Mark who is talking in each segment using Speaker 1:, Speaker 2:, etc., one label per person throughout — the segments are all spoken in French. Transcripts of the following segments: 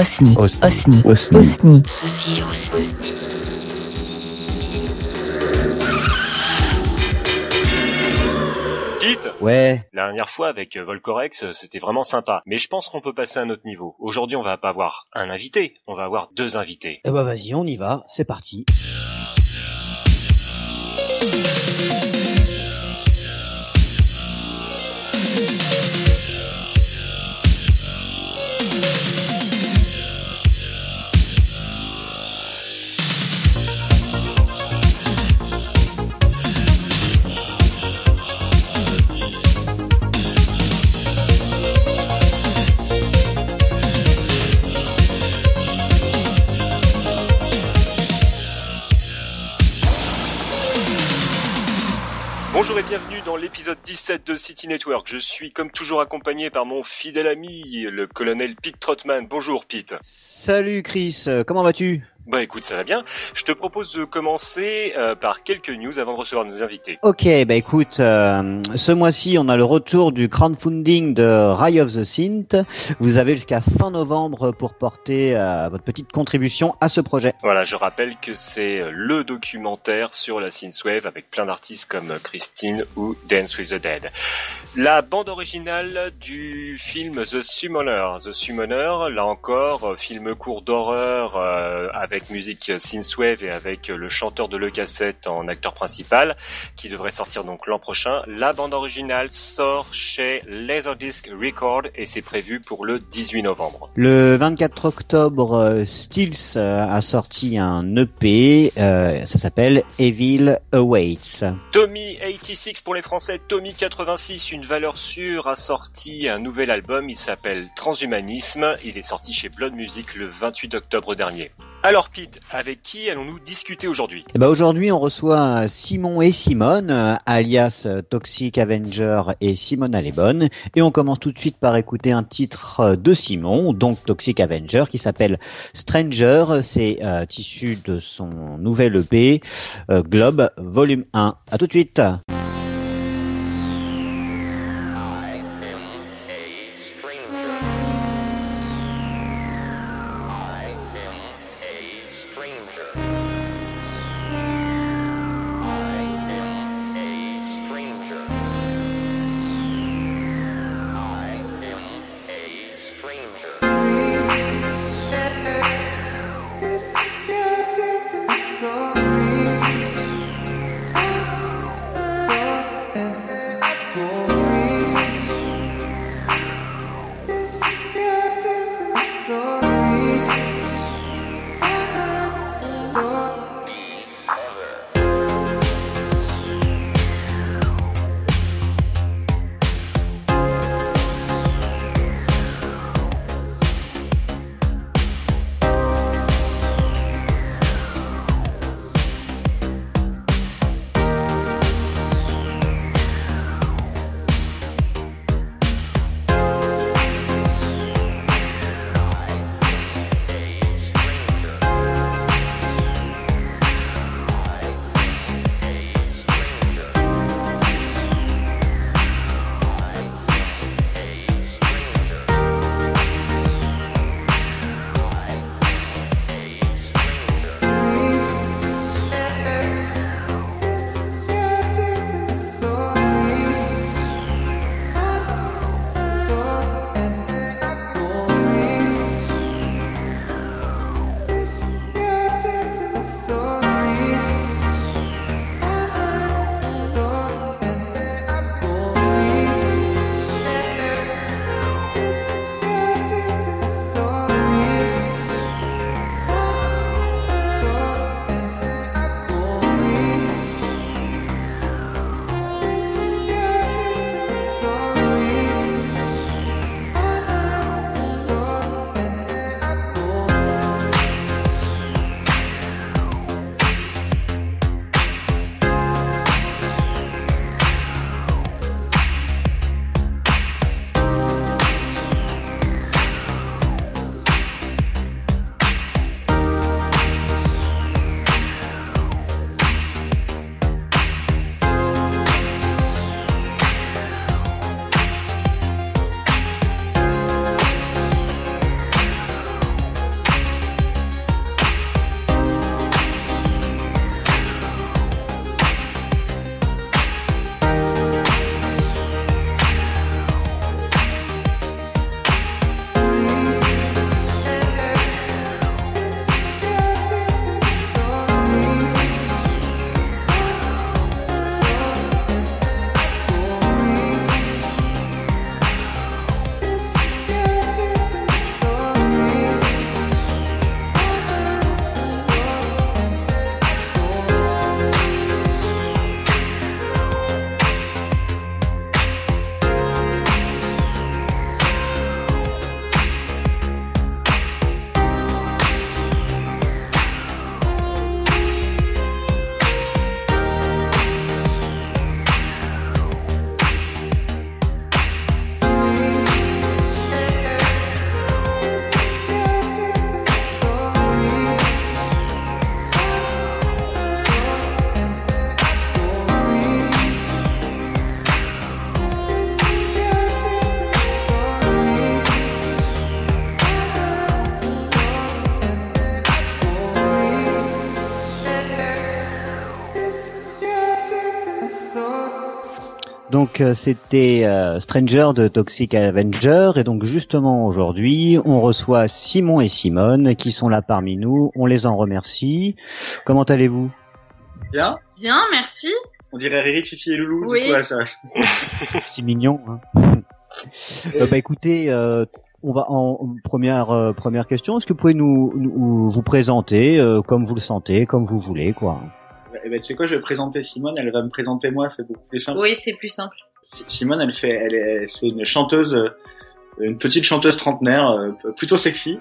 Speaker 1: Osni.
Speaker 2: Osni.
Speaker 1: Osni.
Speaker 2: Osni.
Speaker 1: Osni.
Speaker 3: Ceci.
Speaker 4: Pete,
Speaker 2: Ouais.
Speaker 4: la dernière fois avec euh, Volcorex, euh, c'était vraiment sympa. Mais je pense qu'on peut passer à un autre niveau. Aujourd'hui, on va pas avoir un invité, on va avoir deux invités.
Speaker 5: Eh ben vas-y, on y va, c'est parti.
Speaker 4: de City Network. Je suis comme toujours accompagné par mon fidèle ami, le colonel Pete Trotman. Bonjour Pete.
Speaker 5: Salut Chris, euh, comment vas-tu?
Speaker 4: Bah écoute, ça va bien. Je te propose de commencer euh, par quelques news avant de recevoir nos invités.
Speaker 5: Ok, bah écoute, euh, ce mois-ci on a le retour du crowdfunding de Rise of the Synth. Vous avez jusqu'à fin novembre pour porter euh, votre petite contribution à ce projet.
Speaker 4: Voilà, je rappelle que c'est le documentaire sur la synthwave avec plein d'artistes comme Christine ou Dance with the Dead. La bande originale du film The Summoner. The Summoner, là encore, film court d'horreur euh, avec musique synthwave et avec le chanteur de Le Cassette en acteur principal, qui devrait sortir donc l'an prochain. La bande originale sort chez Laserdisc Record et c'est prévu pour le 18 novembre.
Speaker 5: Le 24 octobre, euh, Stills euh, a sorti un EP, euh, ça s'appelle Evil Awaits.
Speaker 4: Tommy 86 pour les Français, Tommy 86, une valeur sûre, a sorti un nouvel album, il s'appelle Transhumanisme, il est sorti chez Blood Music le 28 octobre dernier. Alors Pete, avec qui allons-nous discuter aujourd'hui?
Speaker 5: Eh ben aujourd'hui, on reçoit Simon et Simone, euh, alias euh, Toxic Avenger et Simone Allebonne. Et on commence tout de suite par écouter un titre euh, de Simon, donc Toxic Avenger, qui s'appelle Stranger. C'est euh, issu de son nouvel EP, euh, Globe, volume 1. À tout de suite donc c'était euh, Stranger de Toxic Avenger et donc justement aujourd'hui on reçoit Simon et Simone qui sont là parmi nous. On les en remercie. Comment allez-vous?
Speaker 1: Bien.
Speaker 2: Bien, merci.
Speaker 1: On dirait Riri, Fifi et Loulou.
Speaker 2: Oui.
Speaker 1: Du coup, ouais, ça...
Speaker 5: C'est mignon. Hein Euh, bah écoutez, euh, on va en en première euh, première question. Est-ce que vous pouvez nous, nous- vous présenter euh, comme vous le sentez, comme vous voulez, quoi?
Speaker 1: Eh ben, tu sais quoi, je vais présenter Simone, elle va me présenter moi, c'est beaucoup plus simple.
Speaker 2: Oui, c'est plus simple.
Speaker 1: Si- Simone, elle fait, elle est, c'est une chanteuse, euh, une petite chanteuse trentenaire, euh, plutôt sexy.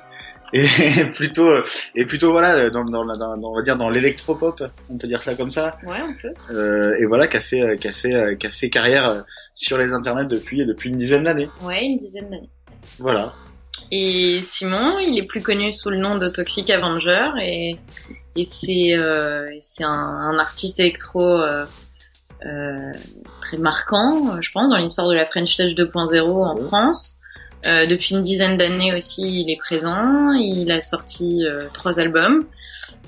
Speaker 1: Et plutôt, et plutôt voilà, dans, dans, dans- on va dire dans l'électropop, on peut dire ça comme ça.
Speaker 2: Ouais, on peut.
Speaker 1: Euh, et voilà, qui a fait, qui a fait, qui a fait carrière euh, sur les internets depuis, depuis une dizaine d'années.
Speaker 2: Ouais, une dizaine d'années.
Speaker 1: Voilà.
Speaker 2: Et Simon, il est plus connu sous le nom de Toxic Avenger et, et c'est euh, c'est un, un artiste électro euh, très marquant, euh, je pense, dans l'histoire de la French Touch 2.0 en. France. Euh, depuis une dizaine d'années aussi, il est présent. Il a sorti euh, trois albums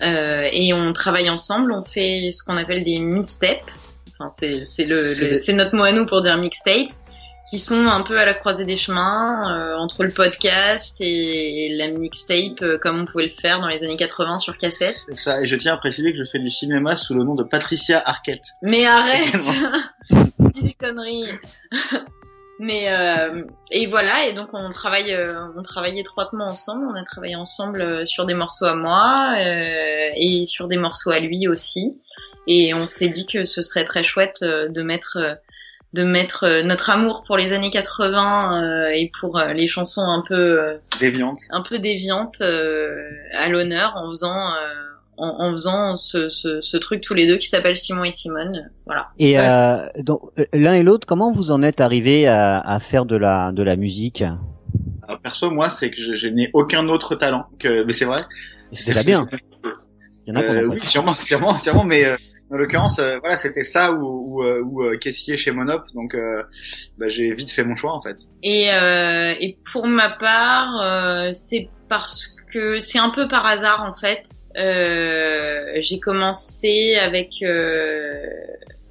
Speaker 2: Euh, et on travaille ensemble. On fait ce qu'on appelle des mixtapes. Enfin, c'est c'est le, le-
Speaker 1: des-
Speaker 2: c'est notre mot à nous pour dire mixtape, qui sont un peu à la croisée des chemins euh, entre le podcast et la mixtape, euh, comme on pouvait le faire dans les années 80 sur cassette.
Speaker 1: C'est ça. Et je tiens à préciser que je fais du cinéma sous le nom de Patricia Arquette.
Speaker 2: Mais arrête Dis des conneries Mais euh, et voilà et donc on travaille euh, on travaille étroitement ensemble on a travaillé ensemble euh, sur des morceaux à moi euh, et sur des morceaux à lui aussi et on s'est dit que ce serait très chouette de mettre de mettre euh, notre amour pour les années 80 euh, et pour euh, les chansons un peu euh,
Speaker 1: Déviante.
Speaker 2: un peu déviantes euh, à l'honneur en faisant euh, en, en faisant ce, ce, ce truc tous les deux qui s'appelle Simon et Simone voilà
Speaker 5: Et
Speaker 2: Ouais.
Speaker 5: euh, donc l'un et l'autre, comment vous en êtes arrivés à, à faire de la de la musique?
Speaker 1: Alors, perso, moi, c'est que je, je n'ai aucun autre talent. Que, mais c'est vrai.
Speaker 5: C'est bien. Il y en a
Speaker 1: Euh, oui, sûrement, sûrement, sûrement, mais euh, en l'occurrence, euh, voilà, c'était ça ou, ou, caissier chez Monop, donc euh, bah, j'ai vite fait mon choix en fait.
Speaker 2: Et, euh, et pour ma part, euh, c'est parce que c'est un peu par hasard en fait. Euh, j'ai commencé avec euh,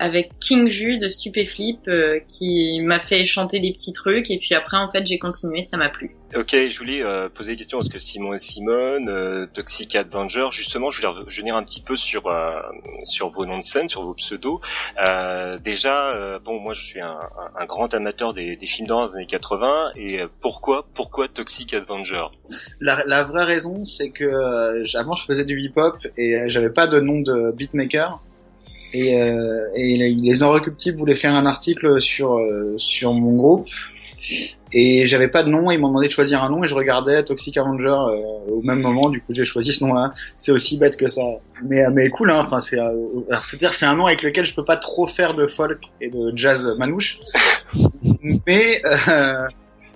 Speaker 2: avec King Ju de Stupéflip euh, qui m'a fait chanter des petits trucs et puis après en fait j'ai continué, ça m'a plu.
Speaker 4: Ok, je voulais euh, poser une question parce que Simon et Simone, euh, Toxic Avenger, justement, je voulais revenir un petit peu sur euh, sur vos noms de scène, sur vos pseudos. Euh, déjà, euh, bon, moi, je suis un, un- grand amateur des, des films d'horreur des années 80, et pourquoi pourquoi Toxic Avenger?
Speaker 1: La, la vraie raison, c'est que euh, avant je faisais du hip-hop et j'avais pas de nom de beatmaker. Et, euh, et les- les Inrecuptibles voulaient faire un article sur euh, sur mon groupe et j'avais pas de nom. Ils m'ont demandé de choisir un nom et je regardais Toxic Avenger euh, au même moment. Du coup, j'ai choisi ce nom-là. C'est aussi bête que ça, mais euh, mais cool. Hein. Enfin, c'est euh, alors, c'est-à-dire c'est un nom avec lequel je peux pas trop faire de folk et de jazz manouche. mais euh,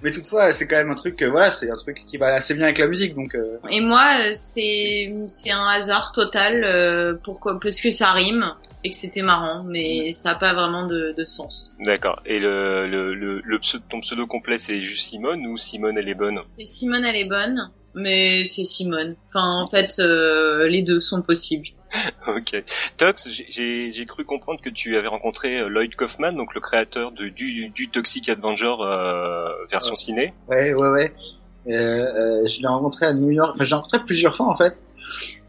Speaker 1: mais toutefois, c'est quand même un truc, euh, voilà, c'est un truc qui va assez bien avec la musique, donc euh,
Speaker 2: Et moi, euh, c'est c'est un hasard total euh, pourquoi parce que ça rime et que c'était marrant, mais ça a pas vraiment de, de sens.
Speaker 4: D'accord. Et le, le, le, le pseudo, ton pseudo complet, c'est juste Simone ou Simone elle est bonne?
Speaker 2: C'est Simone, elle est bonne, mais c'est Simone. Enfin, en fait, euh, les deux sont possibles.
Speaker 4: Ok. Tox, j'ai- cru comprendre que tu avais rencontré euh, Lloyd Kaufman, donc le créateur de, du, du Toxic Avenger euh, version ciné.
Speaker 1: ouais, ouais, ouais. Euh, euh, je l'ai rencontré à New York, enfin, je l'ai rencontré plusieurs fois en fait.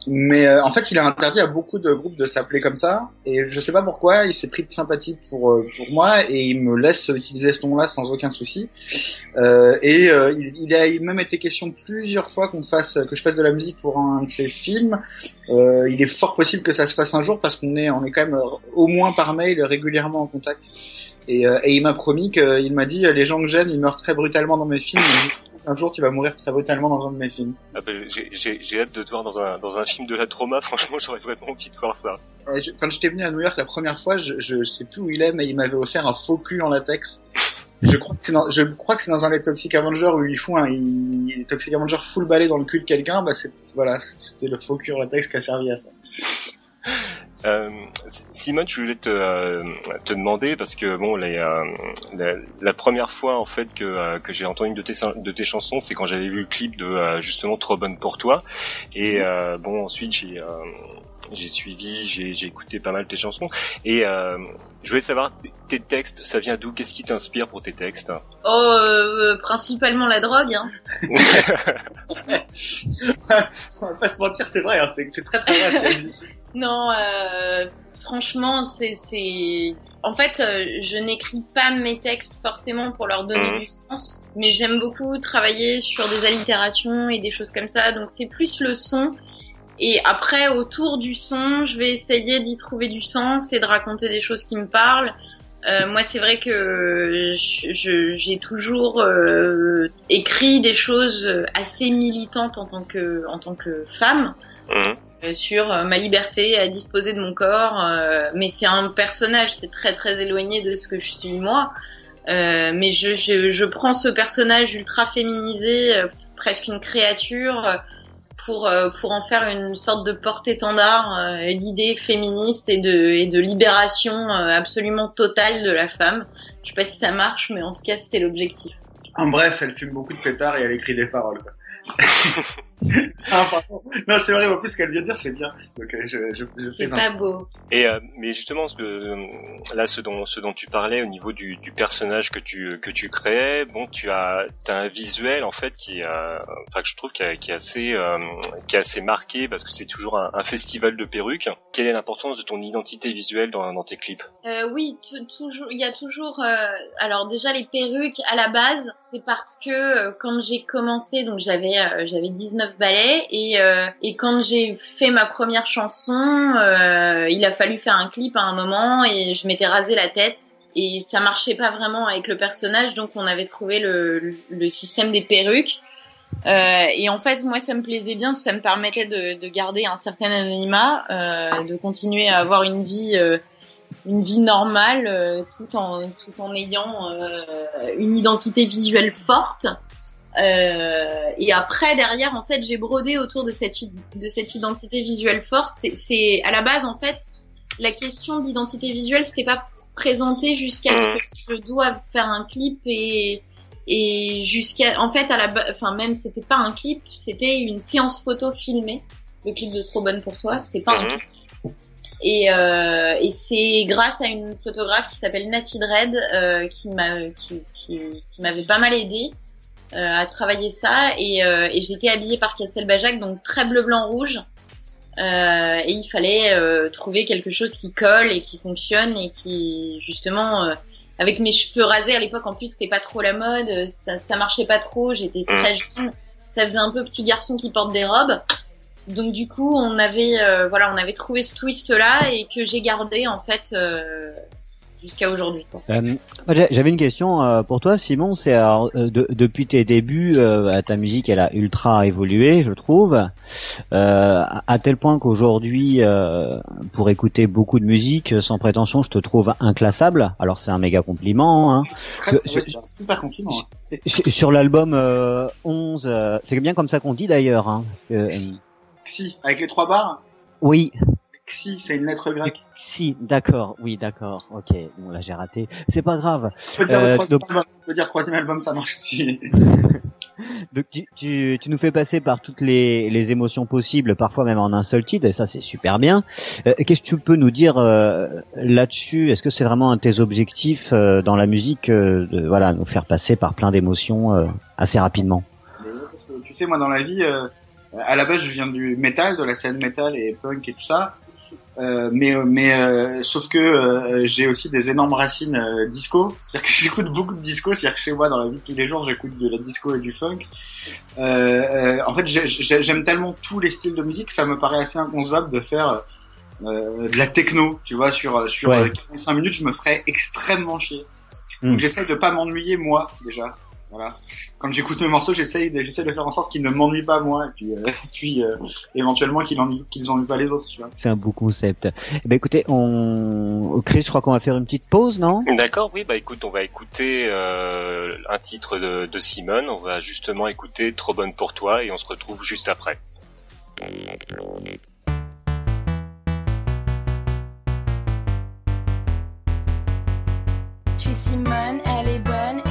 Speaker 1: Mais euh, en fait, il a interdit à beaucoup de groupes de s'appeler comme ça, et je sais pas pourquoi. Il s'est pris de sympathie pour euh, pour moi et il me laisse utiliser ce nom-là sans aucun souci. Euh, et euh, il, il a même été question plusieurs fois qu'on fasse que je fasse de la musique pour un de ses films. Euh, il est fort possible que ça se fasse un jour parce qu'on est on est quand même au moins par mail régulièrement en contact. Et, et il m'a promis qu'il m'a dit les gens que j'aime ils meurent très brutalement dans mes films. Un jour tu vas mourir très brutalement dans un de mes films.
Speaker 4: Ah bah, j'ai- hâte de te voir dans un, dans un film de la trauma. Franchement, j'aurais vraiment envie de voir ça.
Speaker 1: Euh, je- Quand j'étais venu à New York la première fois, je, je sais plus où il est, mais il m'avait offert un faux cul en latex. Je crois que c'est dans, je crois que c'est dans un des Toxic Avengers où ils font un, ils, Toxic Avenger full balai dans le cul de quelqu'un, bah c'est, voilà, c'était le faux cul en latex qui a servi à ça.
Speaker 4: Euh, Simone, je voulais te, euh, te demander parce que bon, les, euh, la, la première fois en fait que, euh, que j'ai entendu une de tes, de tes chansons, c'est quand j'avais vu le clip de euh, justement Trop bonne pour toi. Et euh, bon, ensuite j'ai euh, j'ai suivi, j'ai écouté pas mal tes chansons. Et euh, je voulais savoir, tes textes, ça vient d'où? Qu'est-ce qui t'inspire pour tes textes?
Speaker 2: Oh, euh, principalement la drogue. Hein.
Speaker 1: On va pas se mentir, c'est vrai, hein, c'est très très vrai.
Speaker 2: Non, euh, franchement, c'est, en fait, euh, je n'écris pas mes textes forcément pour leur donner mmh. du sens, mais j'aime beaucoup travailler sur des allitérations et des choses comme ça. Donc c'est plus le son. Et après, autour du son, je vais essayer d'y trouver du sens et de raconter des choses qui me parlent. Euh, moi, c'est vrai que j'ai toujours euh, écrit des choses assez militantes en tant que en tant que femme. Mmh. Euh, sur euh, ma liberté à disposer de mon corps. Euh, mais c'est un personnage, c'est très très éloigné de ce que je suis moi. mais je, je, je, prends ce personnage ultra féminisé, presque une créature, pour pour en faire une sorte de porte-étendard d'idées féministes et de et de libération absolument totale de la femme. Je sais pas si ça marche, mais en tout cas c'était l'objectif.
Speaker 1: En bref, elle fume beaucoup de pétards et elle écrit des paroles. ah, non, c'est vrai, en plus, ce qu'elle vient de dire, c'est bien. Donc, euh, je, je,
Speaker 2: c'est pas beau.
Speaker 4: Et, euh, mais justement, ce que, là, ce dont, ce dont tu parlais au niveau du, du personnage que tu, que tu créais, bon, tu as, as un visuel, en fait, qui, euh, enfin, que je trouve qui, qui est assez, euh, qui est assez marqué parce que c'est toujours un, un, festival de perruques. Quelle est l'importance de ton identité visuelle dans, dans tes clips?
Speaker 2: Euh, oui, toujours, il y a toujours, alors déjà, les perruques, à la base, c'est parce que quand j'ai commencé, donc j'avais euh, j'avais 19 ballets et euh, et quand j'ai fait ma première chanson, euh, il a fallu faire un clip à un moment et je m'étais rasé la tête et ça marchait pas vraiment avec le personnage donc on avait trouvé le, système des perruques. Euh, et en fait moi ça me plaisait bien ça me permettait de, de garder un certain anonymat euh, de continuer à avoir une vie une vie normale tout en tout en ayant une identité visuelle forte euh, et après, derrière, en fait, j'ai brodé autour de cette, de cette identité visuelle forte. C'est à la base, en fait, la question d'identité visuelle, c'était pas présenté jusqu'à ce que je doive faire un clip et et jusqu'à en fait à la enfin même c'était pas un clip c'était une séance photo filmée le clip de trop bonne pour toi c'était pas un mhm. clip et, euh, et c'est grâce à une photographe qui s'appelle Natty Dread euh, qui m'a qui, qui, qui m'avait pas mal aidé euh, à travailler ça. Et, euh, et j'étais habillée par Castelbajac donc très bleu blanc rouge. Euh, et il fallait trouver quelque chose qui colle et qui fonctionne et qui justement avec mes cheveux rasés à l'époque en plus c'était pas trop la mode. Ça, ça marchait pas trop. J'étais très jeune. Ça faisait un peu petit garçon qui porte des robes. Donc du coup on avait voilà on avait trouvé ce twist là et que j'ai gardé en fait jusqu'à aujourd'hui.
Speaker 5: Euh, J'avais une question euh, pour toi, Simon. C'est euh, depuis tes débuts, euh, ta musique, elle a ultra évolué, je trouve, à tel point qu'aujourd'hui, pour écouter beaucoup de musique, sans prétention, je te trouve inclassable. Alors c'est un méga compliment. Hein.
Speaker 1: super compliment. Hein.
Speaker 5: Sur l'album 11, c'est bien comme ça qu'on dit d'ailleurs. Hein,
Speaker 1: si, avec les trois barres.
Speaker 5: Oui.
Speaker 1: Xi, c'est une lettre grecque.
Speaker 5: Xi, d'accord, oui, d'accord, ok. Bon, là, j'ai raté. C'est pas grave.
Speaker 1: Je peux dire, euh, troisième, donc... album, dire troisième album, ça marche aussi.
Speaker 5: donc, tu, tu, tu, nous fais passer par toutes les, les émotions possibles, parfois même en un seul titre, et ça, c'est super bien. Euh, Qu'est-ce que tu peux nous dire euh, là-dessus? Est-ce que c'est vraiment un de tes objectifs euh, dans la musique, euh, de voilà, nous faire passer par plein d'émotions assez rapidement?
Speaker 1: Tu sais, moi, dans la vie, à la base, je viens du métal, de la scène métal et punk et tout ça. Euh, mais mais euh, sauf que euh, j'ai aussi des énormes racines disco, c'est-à-dire que j'écoute beaucoup de disco, c'est-à-dire que chez moi dans la vie de tous les jours j'écoute de la disco et du funk. en fait j'aime tellement tous les styles de musique, ça me paraît assez inconcevable de faire de la techno, tu vois, sur sur 5 minutes je me ferais extrêmement chier. Donc hmm. j'essaye de pas m'ennuyer moi déjà. Voilà. Quand j'écoute mes morceaux, j'essaye de, j'essaie de faire en sorte qu'ils ne m'ennuient pas moi, et puis, euh, puis euh, éventuellement qu'ils ennuient, qu'ils ennuient pas les autres. Tu vois.
Speaker 5: C'est un beau concept. Eh ben écoutez, on, Chris, je crois qu'on va faire une petite pause, non?
Speaker 4: D'accord, oui. Bah écoute, on va écouter euh, un titre de, de Simone. On va justement écouter Trop bonne pour toi, et on se retrouve juste après.
Speaker 3: Je suis Simone, elle est bonne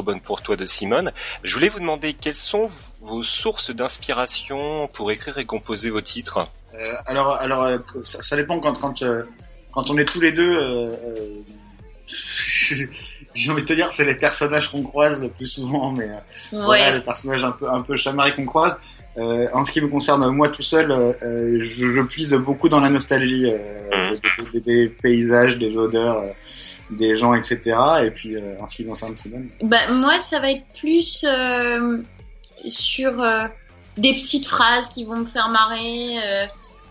Speaker 3: Trop bonne pour toi
Speaker 4: de Simone. Je voulais vous demander quelles sont vos sources d'inspiration pour écrire et composer vos titres?
Speaker 1: Euh, alors, alors euh, ça, ça dépend quand quand euh, quand on est tous les deux. Euh, euh, J'ai envie de te dire, c'est les personnages qu'on croise le plus souvent, mais euh, voilà, les personnages un peu un peu chamarrés qu'on croise. Euh, en ce qui me concerne, moi tout seul, je, je puise beaucoup dans la nostalgie euh, des, des- des paysages, des odeurs, euh, des gens, etc. Et puis euh, qui me concerne Simone,
Speaker 2: Bah, moi, ça va être plus euh, sur euh, des petites phrases qui vont me faire marrer, euh,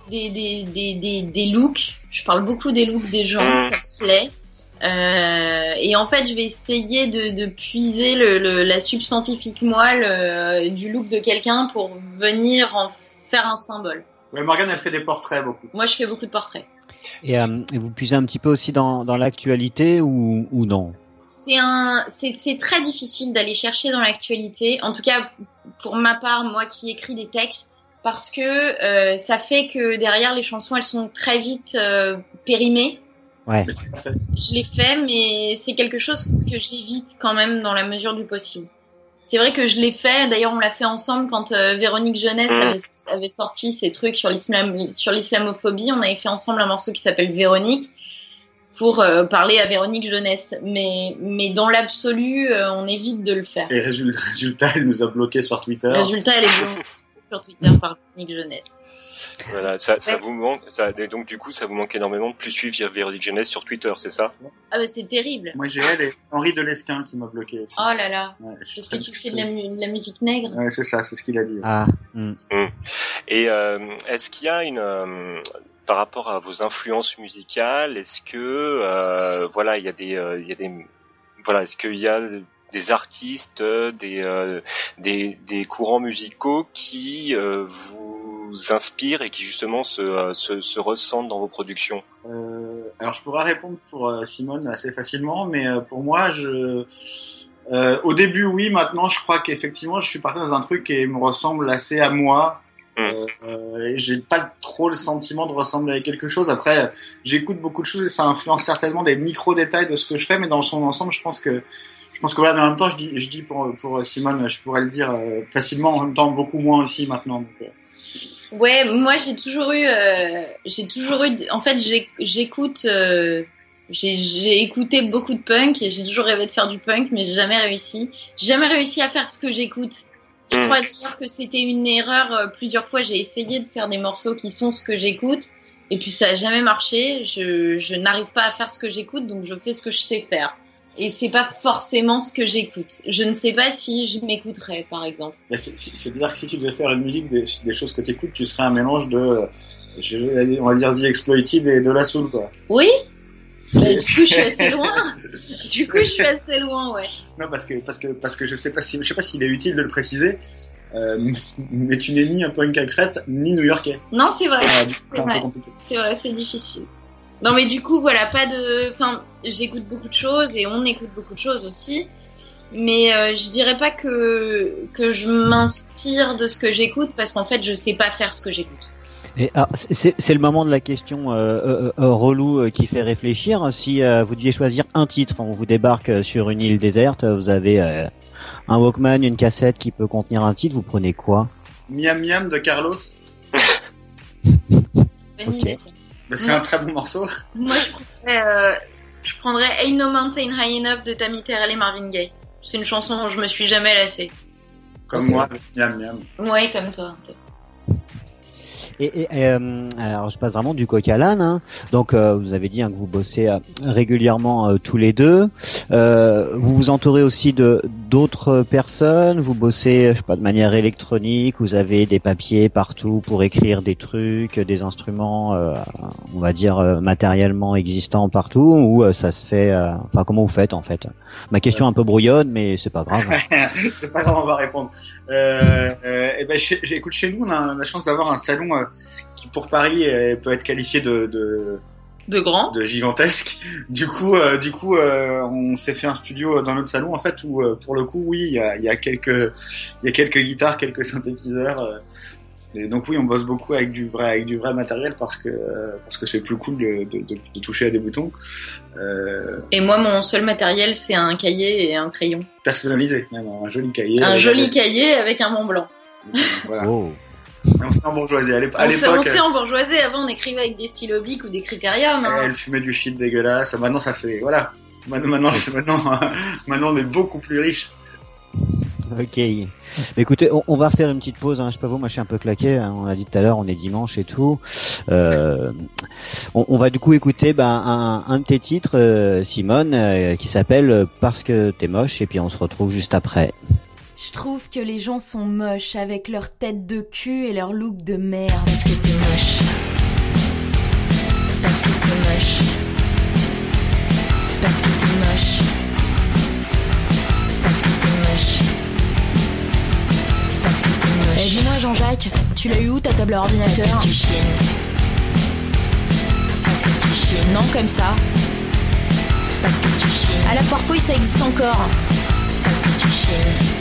Speaker 2: des, des, des, des, des looks. Je parle beaucoup des looks des gens,
Speaker 4: Mm.
Speaker 2: ça me plaît. Euh, et en fait, je vais essayer de, de puiser le, le- la substantifique moelle euh, du look de quelqu'un pour venir en faire un symbole.
Speaker 1: ouais, Morgane, elle fait des portraits beaucoup.
Speaker 2: Moi, je fais beaucoup de portraits.
Speaker 5: Et, euh, et vous puisez un petit peu aussi dans, dans l'actualité ou, ou non
Speaker 2: C'est un, c'est, c'est très difficile d'aller chercher dans l'actualité. En tout cas, pour ma part, moi qui écris des textes, parce que euh, ça fait que derrière les chansons, elles sont très vite euh, périmées.
Speaker 5: Ouais.
Speaker 2: Je l'ai fait, mais c'est quelque chose que j'évite quand même dans la mesure du possible. C'est vrai que je l'ai fait. D'ailleurs, on l'a fait ensemble quand euh, Véronique Jeunesse
Speaker 4: Mm.
Speaker 2: avait, avait sorti ses trucs sur l'islam, sur l'islamophobie. On avait fait ensemble un morceau qui s'appelle Véronique pour euh, parler à Véronique Jeunesse. Mais, mais dans l'absolu, euh, on évite de le faire.
Speaker 1: Et résul- résultat, elle nous a bloqué sur Twitter.
Speaker 2: Résultat, elle est sur Twitter par Véronique Jeunesse.
Speaker 4: Voilà, ça, ça vous manque. Ça, et donc du coup, ça vous manque énormément de plus suivre Véronique Jeunesse sur Twitter, c'est ça?
Speaker 2: Ah bah c'est terrible.
Speaker 1: Moi, j'ai elle et Henri Delesquin qui m'a bloqué. aussi.
Speaker 2: Oh là là.
Speaker 1: Ouais, je
Speaker 2: Parce que tu
Speaker 1: pas
Speaker 2: fais de la, mu- de la musique nègre.
Speaker 1: Ouais, c'est ça, c'est ce qu'il a dit.
Speaker 5: Ah, hmm.
Speaker 4: Et euh, est-ce qu'il y a une euh, par rapport à vos influences musicales, est-ce que euh, voilà, il y a des euh, il y a des voilà, est-ce qu'il y a des artistes, des euh, des, des courants musicaux qui euh, vous inspirent et qui justement se, euh, se se ressentent dans vos productions
Speaker 1: Euh, alors, je pourrais répondre pour euh, Simone assez facilement, mais euh, pour moi, je... Euh, au début, oui. Maintenant, je crois qu'effectivement, je suis parti dans un truc qui me ressemble assez à moi.
Speaker 4: Mm.
Speaker 1: Euh, euh, j'ai pas trop le sentiment de ressembler à quelque chose. Après, euh, j'écoute beaucoup de choses et ça influence certainement des micro détails de ce que je fais, mais dans son ensemble, je pense que je pense que voilà. Mais en même temps, je dis, je dis pour pour Simone, je pourrais le dire euh, facilement. En même temps, beaucoup moins aussi maintenant. Donc, euh,
Speaker 2: Ouais, moi j'ai toujours eu, euh, j'ai toujours eu, en fait j'écoute euh, J'ai écouté beaucoup de punk et j'ai toujours rêvé de faire du punk, mais j'ai jamais réussi. J'ai jamais réussi à faire ce que j'écoute. Je
Speaker 4: Mm.
Speaker 2: crois dire que c'était une erreur. Plusieurs fois, j'ai essayé de faire des morceaux qui sont ce que j'écoute, et puis ça a jamais marché. Je, je n'arrive pas à faire ce que j'écoute, donc je fais ce que je sais faire. Et c'est pas forcément ce que j'écoute. Je ne sais pas si je m'écouterais, par exemple.
Speaker 1: C'est-à-dire que si tu devais faire une musique des, des choses que tu écoutes, tu serais un mélange de, je on va dire The Exploited et de la soul, quoi.
Speaker 2: Oui. Bah, du coup, je suis assez loin. Du coup, je suis assez loin, ouais.
Speaker 1: Non, parce que, parce que, parce que je sais pas si, je sais pas s'il est utile de le préciser, euh, mais tu n'es ni un punk à crête, ni new-yorkais.
Speaker 2: Non, c'est vrai.
Speaker 1: Compliqué.
Speaker 2: C'est vrai, c'est difficile. Non, mais du coup, voilà, pas de. Enfin, j'écoute beaucoup de choses et on écoute beaucoup de choses aussi. Mais euh, je dirais pas que que je m'inspire de ce que j'écoute parce qu'en fait, je sais pas faire ce que j'écoute.
Speaker 5: Et ah, c'est c'est le moment de la question euh, euh, euh, relou euh, qui fait réfléchir. Si euh, vous deviez choisir un titre, on vous débarque sur une île déserte, vous avez euh, un Walkman, une cassette qui peut contenir un titre, vous prenez quoi?
Speaker 1: Miam Miam de Carlos,
Speaker 2: Bonne
Speaker 5: Ok.
Speaker 2: idée, ça.
Speaker 1: Bah, c'est un très bon morceau.
Speaker 2: Moi, je prendrais, euh, je prendrais Ain't No Mountain High Enough de Tammy Terrell et Marvin Gaye. C'est une chanson dont je me suis jamais lassée.
Speaker 1: Comme moi, Miam Miam.
Speaker 2: Ouais, comme toi. un peu.
Speaker 5: Et, et, euh, alors je passe vraiment du coq à l'âne. hein. Donc euh, vous avez dit hein, que vous bossez euh, régulièrement euh, tous les deux. Euh, vous vous entourez aussi de d'autres personnes? Vous bossez, je sais pas, de manière électronique? Vous avez des papiers partout pour écrire des trucs, des instruments, euh, on va dire euh, matériellement existants partout? Ou euh, ça se fait. euh, Enfin comment vous faites en fait? Ma question est un peu brouillonne, mais c'est pas grave.
Speaker 1: c'est pas grave, on va répondre. Euh, euh, et ben, chez, écoute, chez nous, on a la chance d'avoir un salon euh, qui, pour Paris, euh, peut être qualifié de, de,
Speaker 2: De grand.
Speaker 1: de gigantesque. Du coup, euh, du coup, euh, on s'est fait un studio dans notre salon, en fait, où, euh, pour le coup, oui, il y a, il y a quelques, il y a quelques guitares, quelques synthétiseurs. Et donc oui, on bosse beaucoup avec du vrai, avec du vrai matériel parce que euh, parce que c'est plus cool de, de, de, de toucher à des boutons euh,
Speaker 2: Et moi, mon seul matériel, c'est un cahier et un crayon.
Speaker 1: personnalisés, même un joli cahier.
Speaker 2: Un joli cahier avec un Mont Blanc.
Speaker 1: Voilà.
Speaker 5: Oh.
Speaker 1: On s'est embourgeoisé. À l'ép- à
Speaker 2: On s'est-
Speaker 1: l'époque,
Speaker 2: embourgeoisé. Avant, on écrivait avec des stylos bic ou des critériums. hein.
Speaker 1: elle fumait du shit dégueulasse. Maintenant, ça c'est voilà. Maintenant, maintenant, maintenant, on est beaucoup plus riche.
Speaker 5: Ok. Mais écoutez, on, on va faire une petite pause. Hein. Je sais pas vous, moi je suis un peu claqué. hein. On a dit tout à l'heure, on est dimanche et tout. Euh, on, on va du coup écouter ben, un, un de tes titres, euh, Simone, euh, qui s'appelle Parce que t'es moche. Et puis on se retrouve juste après.
Speaker 3: Je trouve que les gens sont moches avec leur tête de cul et leur look de merde. Parce que t'es moche. Parce que t'es moche. Parce que t'es moche. Eh, dis-moi, Jean-Jacques, tu l'as eu où ta table à ordinateur Parce que tu chines. Parce que tu chines. Non, comme ça. Parce que tu chines. À la foire fouille, ça existe encore. Parce que tu chines.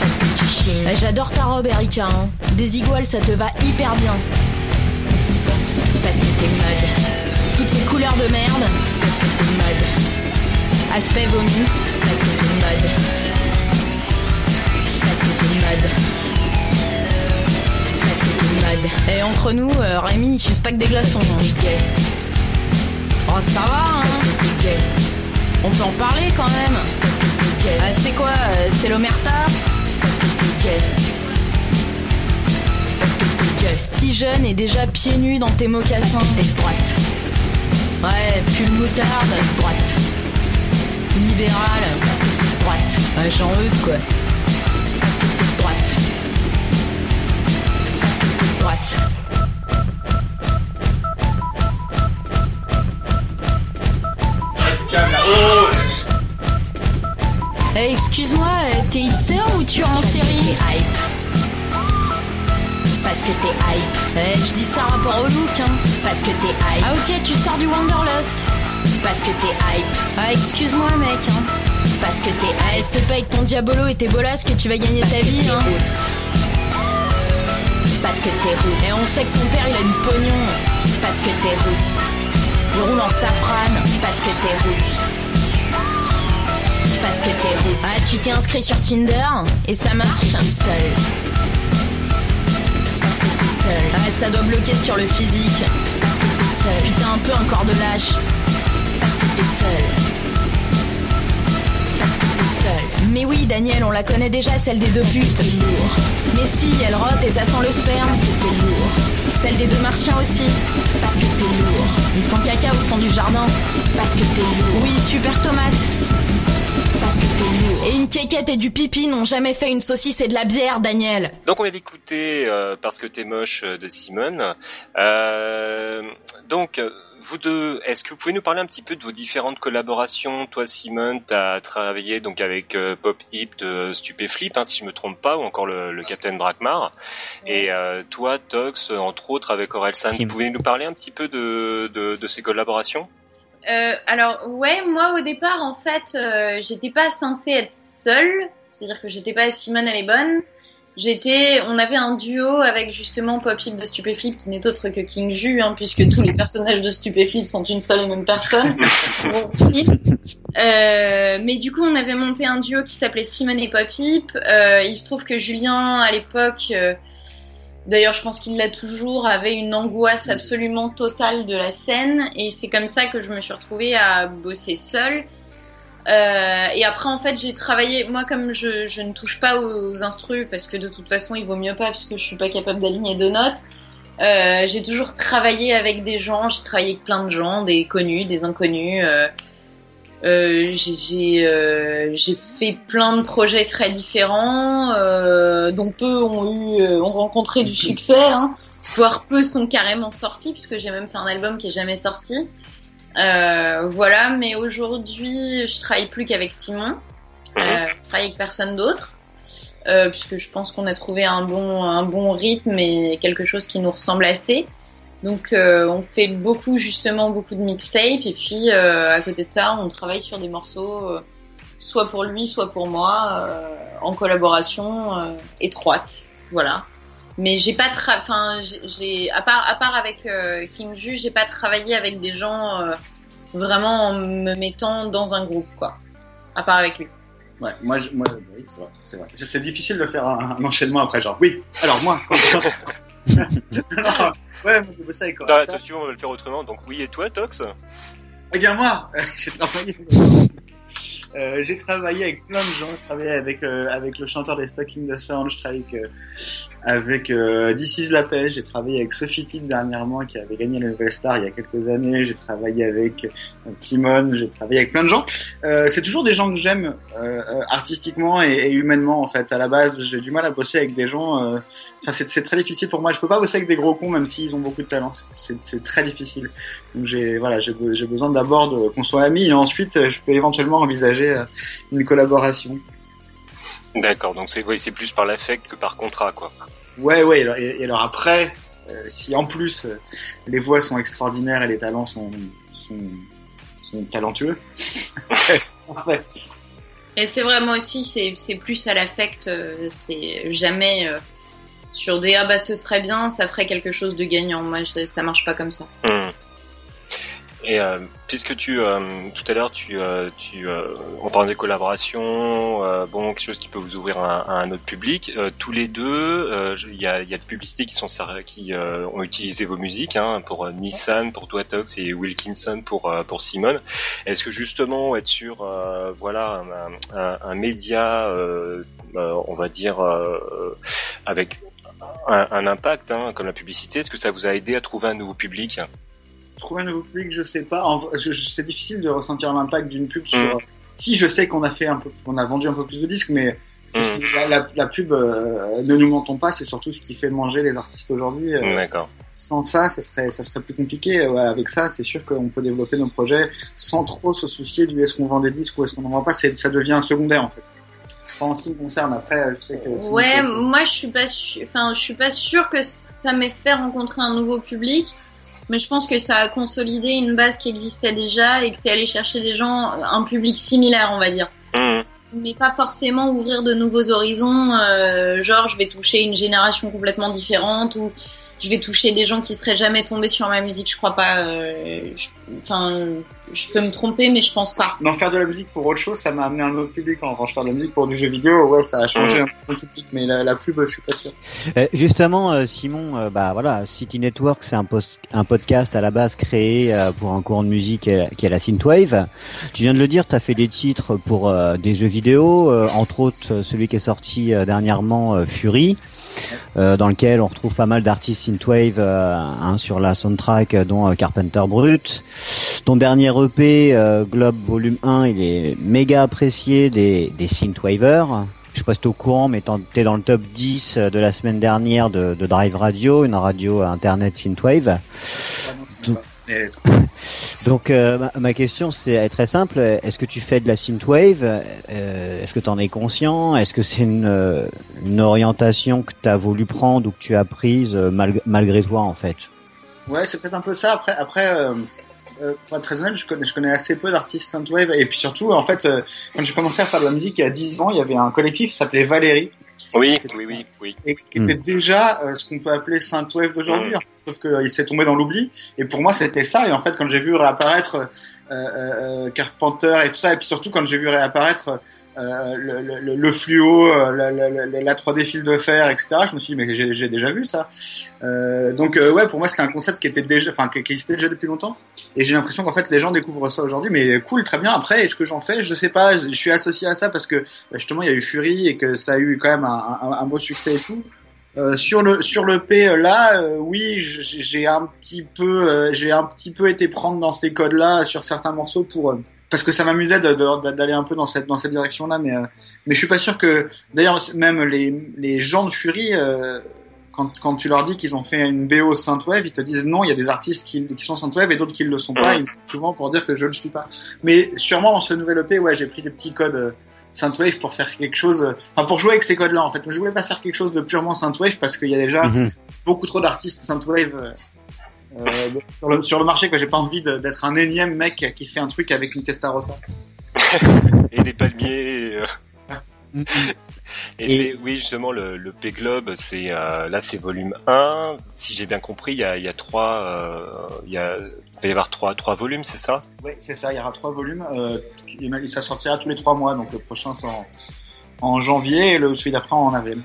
Speaker 3: Parce que tu chines. Eh, J'adore ta robe, Erika. hein. Des iguales, ça te va hyper bien. Parce que t'es mode. Toutes ces couleurs de merde. Parce que t'es mode. Aspect vomi. Parce que t'es mode. Et entre nous, euh, Rémi, il suce pas que des glaçons. Hein. Oh, ça va, hein. On peut en parler quand même. Ah, c'est quoi euh, C'est l'omerta? Si jeune et déjà pieds nus dans tes mocassins. Ouais, pull moutarde. droite. Libéral. Droite. Ouais, j'en veux quoi. Eh, excuse-moi, t'es hipster ou tu es en série T'es hype. Parce que t'es hype. Eh, je dis ça rapport au look, hein. Parce que t'es hype. Ah ok, tu sors du Wanderlust. Parce que t'es hype. Ah, excuse-moi, mec, hein. Parce que t'es. Eh, pas avec ton diabolo et tes bolas que tu vas gagner ta vie, hein. Parce que t'es roots. Et on sait que ton père, il a une pognon. Parce que t'es roots. Il roule en safrane. Parce que t'es roots. Parce que t'es roots. Ah, tu t'es inscrit sur Tinder et ça marche seul. Parce que t'es seul. Ah, ça doit bloquer sur le physique. Parce que t'es seul. T'as un peu un corps de lâche. lâche. Parce que t'es seul. Mais oui, Daniel, on la connaît déjà, celle des deux putes. Mais si, elle rote et ça sent le sperme. Parce que t'es lourd. Celle des deux martiens aussi. Parce que t'es lourd. Ils font caca au fond du jardin. Parce que t'es lourd. Oui, super tomate. Parce que t'es lourd. Et une quéquette et du pipi n'ont jamais fait une saucisse et de la bière, Daniel.
Speaker 4: Donc on vient d'écouter euh, Parce que t'es moche euh, de Simone. Euh, donc vous deux, est-ce que vous pouvez nous parler un petit peu de vos différentes collaborations Toi Simone, t'as travaillé donc avec euh, Pop Hip de Stupéflip, hein, si je me trompe pas, ou encore le, le Captain Brakmar. Et euh, toi Tox, entre autres avec Orelsan. Vous pouvez nous parler un petit peu de, de, de ces collaborations?
Speaker 2: Euh, alors ouais, moi au départ en fait, euh, j'étais pas censée être seule, c'est-à-dire que j'étais pas Simone elle est bonne. J'étais, on avait un duo avec justement Pop Hip de Stupéflip qui n'est autre que King Ju, hein, puisque tous les personnages de Stupéflip sont une seule et même personne. Euh, mais du coup, on avait monté un duo qui s'appelait Simone et Pop Hip. Euh, il se trouve que Julien, à l'époque, euh, D'ailleurs, je pense qu'il l'a toujours, avait une angoisse absolument totale de la scène, et c'est comme ça que je me suis retrouvée à bosser seule. Euh, et après, en fait, j'ai travaillé. Moi, comme je, je ne touche pas aux instrus, parce que de toute façon, il vaut mieux pas, puisque je suis pas capable d'aligner deux notes. Euh, j'ai toujours travaillé avec des gens. J'ai travaillé avec plein de gens, des connus, des inconnus. Euh, j'ai fait plein de projets très différents, dont peu ont eu ont rencontré du succès, hein, voire peu sont carrément sortis, puisque j'ai même fait un album qui est jamais sorti. Euh, voilà, mais aujourd'hui, je travaille plus qu'avec Simon. Euh, je travaille avec personne d'autre, euh, puisque je pense qu'on a trouvé un bon un bon rythme et quelque chose qui nous ressemble assez. Donc euh, on fait beaucoup justement beaucoup de mixtapes. Et puis euh, à côté de ça on travaille sur des morceaux euh, soit pour lui soit pour moi euh, en collaboration euh, étroite. Voilà mais j'ai pas tra- enfin j'ai- j'ai à part à part avec euh, King Ju j'ai pas travaillé avec des gens euh, vraiment en me mettant dans un groupe quoi à part avec lui
Speaker 1: Ouais, moi, je, moi, oui, c'est vrai, c'est vrai. C'est difficile de faire un, un enchaînement après, genre, oui, alors moi. Ouais, moi, j'ai bossé avec
Speaker 4: l'attention, on va le faire autrement. Donc oui, et toi Tox?
Speaker 1: Eh bien moi, j'ai travaillé. Euh, j'ai travaillé avec plein de gens. J'ai travaillé avec euh, avec le chanteur des Stocking the Sound. Je travaille avec euh, avec La Pêche. J'ai travaillé avec Sophie Tip dernièrement qui avait gagné la Nouvelle Star il y a quelques années. J'ai travaillé avec euh, Simone. J'ai travaillé avec plein de gens. Euh, c'est toujours des gens que j'aime artistiquement et, et humainement en fait. À la base, j'ai du mal à bosser avec des gens. Enfin, c'est c'est très difficile pour moi. Je peux pas bosser avec des gros cons même s'ils ont beaucoup de talent. C'est c'est très difficile. Donc j'ai voilà, j'ai be- j'ai besoin d'abord de- qu'on soit amis et ensuite euh, je peux éventuellement envisager euh, une collaboration.
Speaker 4: D'accord, donc c'est oui, c'est plus par l'affect que par contrat, quoi.
Speaker 1: Ouais ouais. Et, et alors après, euh, si en plus les voix sont extraordinaires et les talents sont sont, sont talentueux. Parfait.
Speaker 2: Et c'est vrai, moi aussi, c'est c'est plus à l'affect, c'est jamais euh, sur des ah bah ce serait bien, ça ferait quelque chose de gagnant. Moi, je- ça marche pas comme ça.
Speaker 4: Hmm. Et euh, puisque tu euh, tout à l'heure tu euh, tu on parlait des collaborations, euh, bon quelque chose qui peut vous ouvrir à, un autre public. Tous les deux, il y a y a des publicités qui sont qui ont utilisé vos musiques hein, pour Nissan, pour Toitox et Wilkinson pour pour Simone. Est-ce que justement être sur voilà un, média, on va dire avec un, un impact hein, comme la publicité, est-ce que ça vous a aidé à trouver un nouveau public?
Speaker 1: Trouver un nouveau public, je sais pas. En- je- je- c'est difficile de ressentir l'impact d'une pub sur.
Speaker 4: Mm.
Speaker 1: Si je sais qu'on a fait un peu, qu'on a vendu un peu plus de disques, mais
Speaker 4: Mm.
Speaker 1: la, pub, euh, ne nous mentons pas, c'est surtout ce qui fait manger les artistes aujourd'hui. Euh,
Speaker 4: D'accord.
Speaker 1: sans ça, ça serait, ça serait plus compliqué. Ouais, avec ça, c'est sûr qu'on peut développer nos projets sans trop se soucier du est-ce qu'on vend des disques ou est-ce qu'on n'en vend pas. Ça devient un secondaire en fait. Enfin, en ce qui me concerne, après, je sais que.
Speaker 2: Ouais, moi je suis pas su- enfin je suis pas sûre que ça m'ait fait rencontrer un nouveau public, mais je pense que ça a consolidé une base qui existait déjà et que c'est aller chercher des gens un public similaire, on va dire.
Speaker 4: Mmh.
Speaker 2: mais pas forcément ouvrir de nouveaux horizons. euh, genre, je vais toucher une génération complètement différente ou je vais toucher des gens qui seraient jamais tombés sur ma musique. Je crois pas. euh, je- Enfin, je peux me tromper, mais je pense pas.
Speaker 1: Non, faire de la musique pour autre chose, ça m'a amené un autre public. En revanche, faire de la musique pour du jeu vidéo, ouais, ça a changé un peu le public, mais la, la pub, je suis pas sûr.
Speaker 5: Euh, justement, euh, Simon, euh, bah voilà, City Network, c'est un, post- un podcast à la base créé euh, pour un courant de musique euh, qui est la synthwave. Tu viens de le dire, tu as fait des titres pour euh, des jeux vidéo, euh, entre autres celui qui est sorti euh, dernièrement, euh, Fury, euh, dans lequel on retrouve pas mal d'artistes synthwave euh, hein, sur la soundtrack, euh, dont Carpenter Brut. Ton dernier EP, euh, Globe Volume 1, il est méga apprécié des, des synthwavers. Je pas t'es au courant, mais t'es dans le top 10 de la semaine dernière de, de Drive Radio, une radio internet synthwave. Donc euh, ma, question c'est très simple. Est-ce que tu fais de la synthwave? Euh, Est-ce que tu en es conscient? Est-ce que c'est une, euh, orientation que tu as voulu prendre ou que tu as prise malg- malgré toi en fait?
Speaker 1: Ouais, c'est peut-être un peu ça. Après, après, très honnête, je connais, assez peu d'artistes synthwave. Et puis surtout, en fait, quand j'ai commencé à faire de la musique il y a 10 ans, il y avait un collectif qui s'appelait Valérie,
Speaker 4: Oui, oui, oui, oui.
Speaker 1: et qui était déjà euh, ce qu'on peut appeler synthwave d'aujourd'hui.
Speaker 4: Mm.
Speaker 1: hein. Sauf qu'il s'est tombé dans l'oubli. Et pour moi, c'était ça. Et en fait, quand j'ai vu réapparaître euh, euh, Carpenter et tout ça, et puis surtout quand j'ai vu réapparaître euh, le, le, le fluo, euh, la, la, la, la 3D fil de fer, etc. Je me suis dit mais j'ai déjà vu ça. Euh, donc euh, ouais, pour moi c'était un concept qui était déjà, enfin qui, existait déjà depuis longtemps. Et j'ai l'impression qu'en fait les gens découvrent ça aujourd'hui. Mais cool, très bien. Après, est-ce que j'en fais? Je sais pas. Je suis associé à ça parce que bah, justement il y a eu Fury et que ça a eu quand même un, un, un beau succès et tout. Euh, sur le sur le P euh, là, euh, oui, j'ai un petit peu euh, j'ai un petit peu été prendre dans ces codes là sur certains morceaux pour parce que ça m'amusait d'aller un peu dans cette dans cette direction là, mais euh, mais je suis pas sûr que d'ailleurs même les les gens de Fury euh, quand, quand tu leur dis qu'ils ont fait une BO synthwave, ils te disent non, il y a des artistes qui, qui sont synthwave et d'autres qui ne le sont pas, et souvent pour dire que je ne le suis pas. Mais sûrement dans ce nouvel EP, ouais, j'ai pris des petits codes euh, synthwave pour faire quelque chose, euh, enfin pour jouer avec ces codes-là en fait. Mais je voulais pas faire quelque chose de purement synthwave parce qu'il y a déjà
Speaker 5: Mhm.
Speaker 1: beaucoup trop d'artistes synthwave euh, sur, le, sur le marché que j'ai pas envie d'être un énième mec qui fait un truc avec une Testarossa.
Speaker 4: Et des palmiers. euh.
Speaker 5: Mhm.
Speaker 4: Et,
Speaker 5: Et-
Speaker 4: oui, justement, le, le P-Globe, c'est, euh, là, c'est volume 1. Si j'ai bien compris, il y a, il y a trois, euh, il y a, il va y avoir trois, trois volumes, c'est ça?
Speaker 1: Ouais, c'est ça, il y aura trois volumes. Euh, et ça sortira tous les trois mois, donc le prochain c'est en, en janvier et le celui d'après en avril.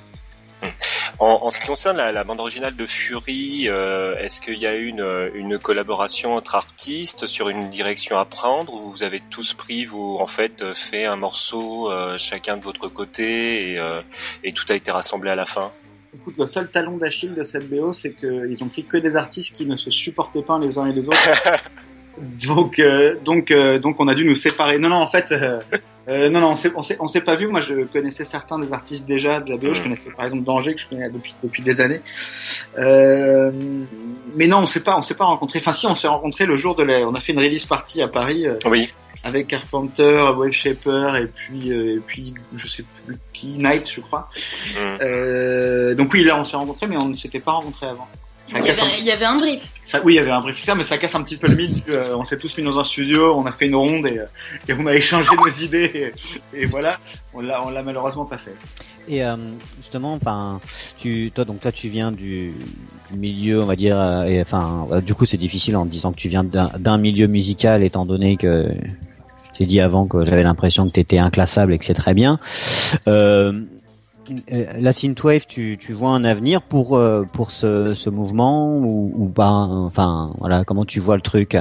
Speaker 4: En, en ce qui concerne la, la bande originale de Fury, euh, est-ce qu'il y a eu une, une collaboration entre artistes sur une direction à prendre ou vous avez tous pris, vous, en fait, fait un morceau euh, chacun de votre côté et, euh, et tout a été rassemblé à la fin?
Speaker 1: Écoute, le seul talon d'Achille de cette BO, c'est qu'ils ont pris que des artistes qui ne se supportaient pas les uns et les autres. donc, euh, donc, euh, donc, on a dû nous séparer. Non, non, en fait, euh, euh, non, non, on s'est, pas vu. Moi, je connaissais certains des artistes déjà de la BO. Je
Speaker 4: Mhm.
Speaker 1: connaissais par exemple Danger que je connais depuis depuis des années. Euh, mais non, on s'est pas, on s'est pas rencontrés. Enfin, si, on s'est rencontrés le jour de la. On a fait une release party à Paris. euh,
Speaker 4: Oui.
Speaker 1: avec Carpenter, Wave Shaper et puis euh, et puis je sais plus qui Knight je crois.
Speaker 4: Mm.
Speaker 1: Euh, donc oui là on s'est rencontrés mais on ne s'était pas rencontrés avant. Ça
Speaker 2: Il y,
Speaker 1: casse un
Speaker 2: avait, il y avait un brief.
Speaker 1: ça, oui, il y avait un brief ça, mais ça casse un petit peu le mythe. euh, on s'est tous mis dans un studio, on a fait une ronde et, euh, et on a échangé nos idées et, et voilà. On l'a, on l'a malheureusement pas fait.
Speaker 5: Et euh, justement, enfin, tu, toi, donc toi, tu viens du, du milieu, on va dire, euh, et enfin, euh, du coup, c'est difficile en disant que tu viens d'un d'un milieu musical, étant donné que je t'ai dit avant que j'avais l'impression que tu étais inclassable et que c'est très bien. Euh, la synthwave, tu, tu vois un avenir pour euh, pour ce, mouvement ou, pas Enfin, voilà, comment tu vois le truc?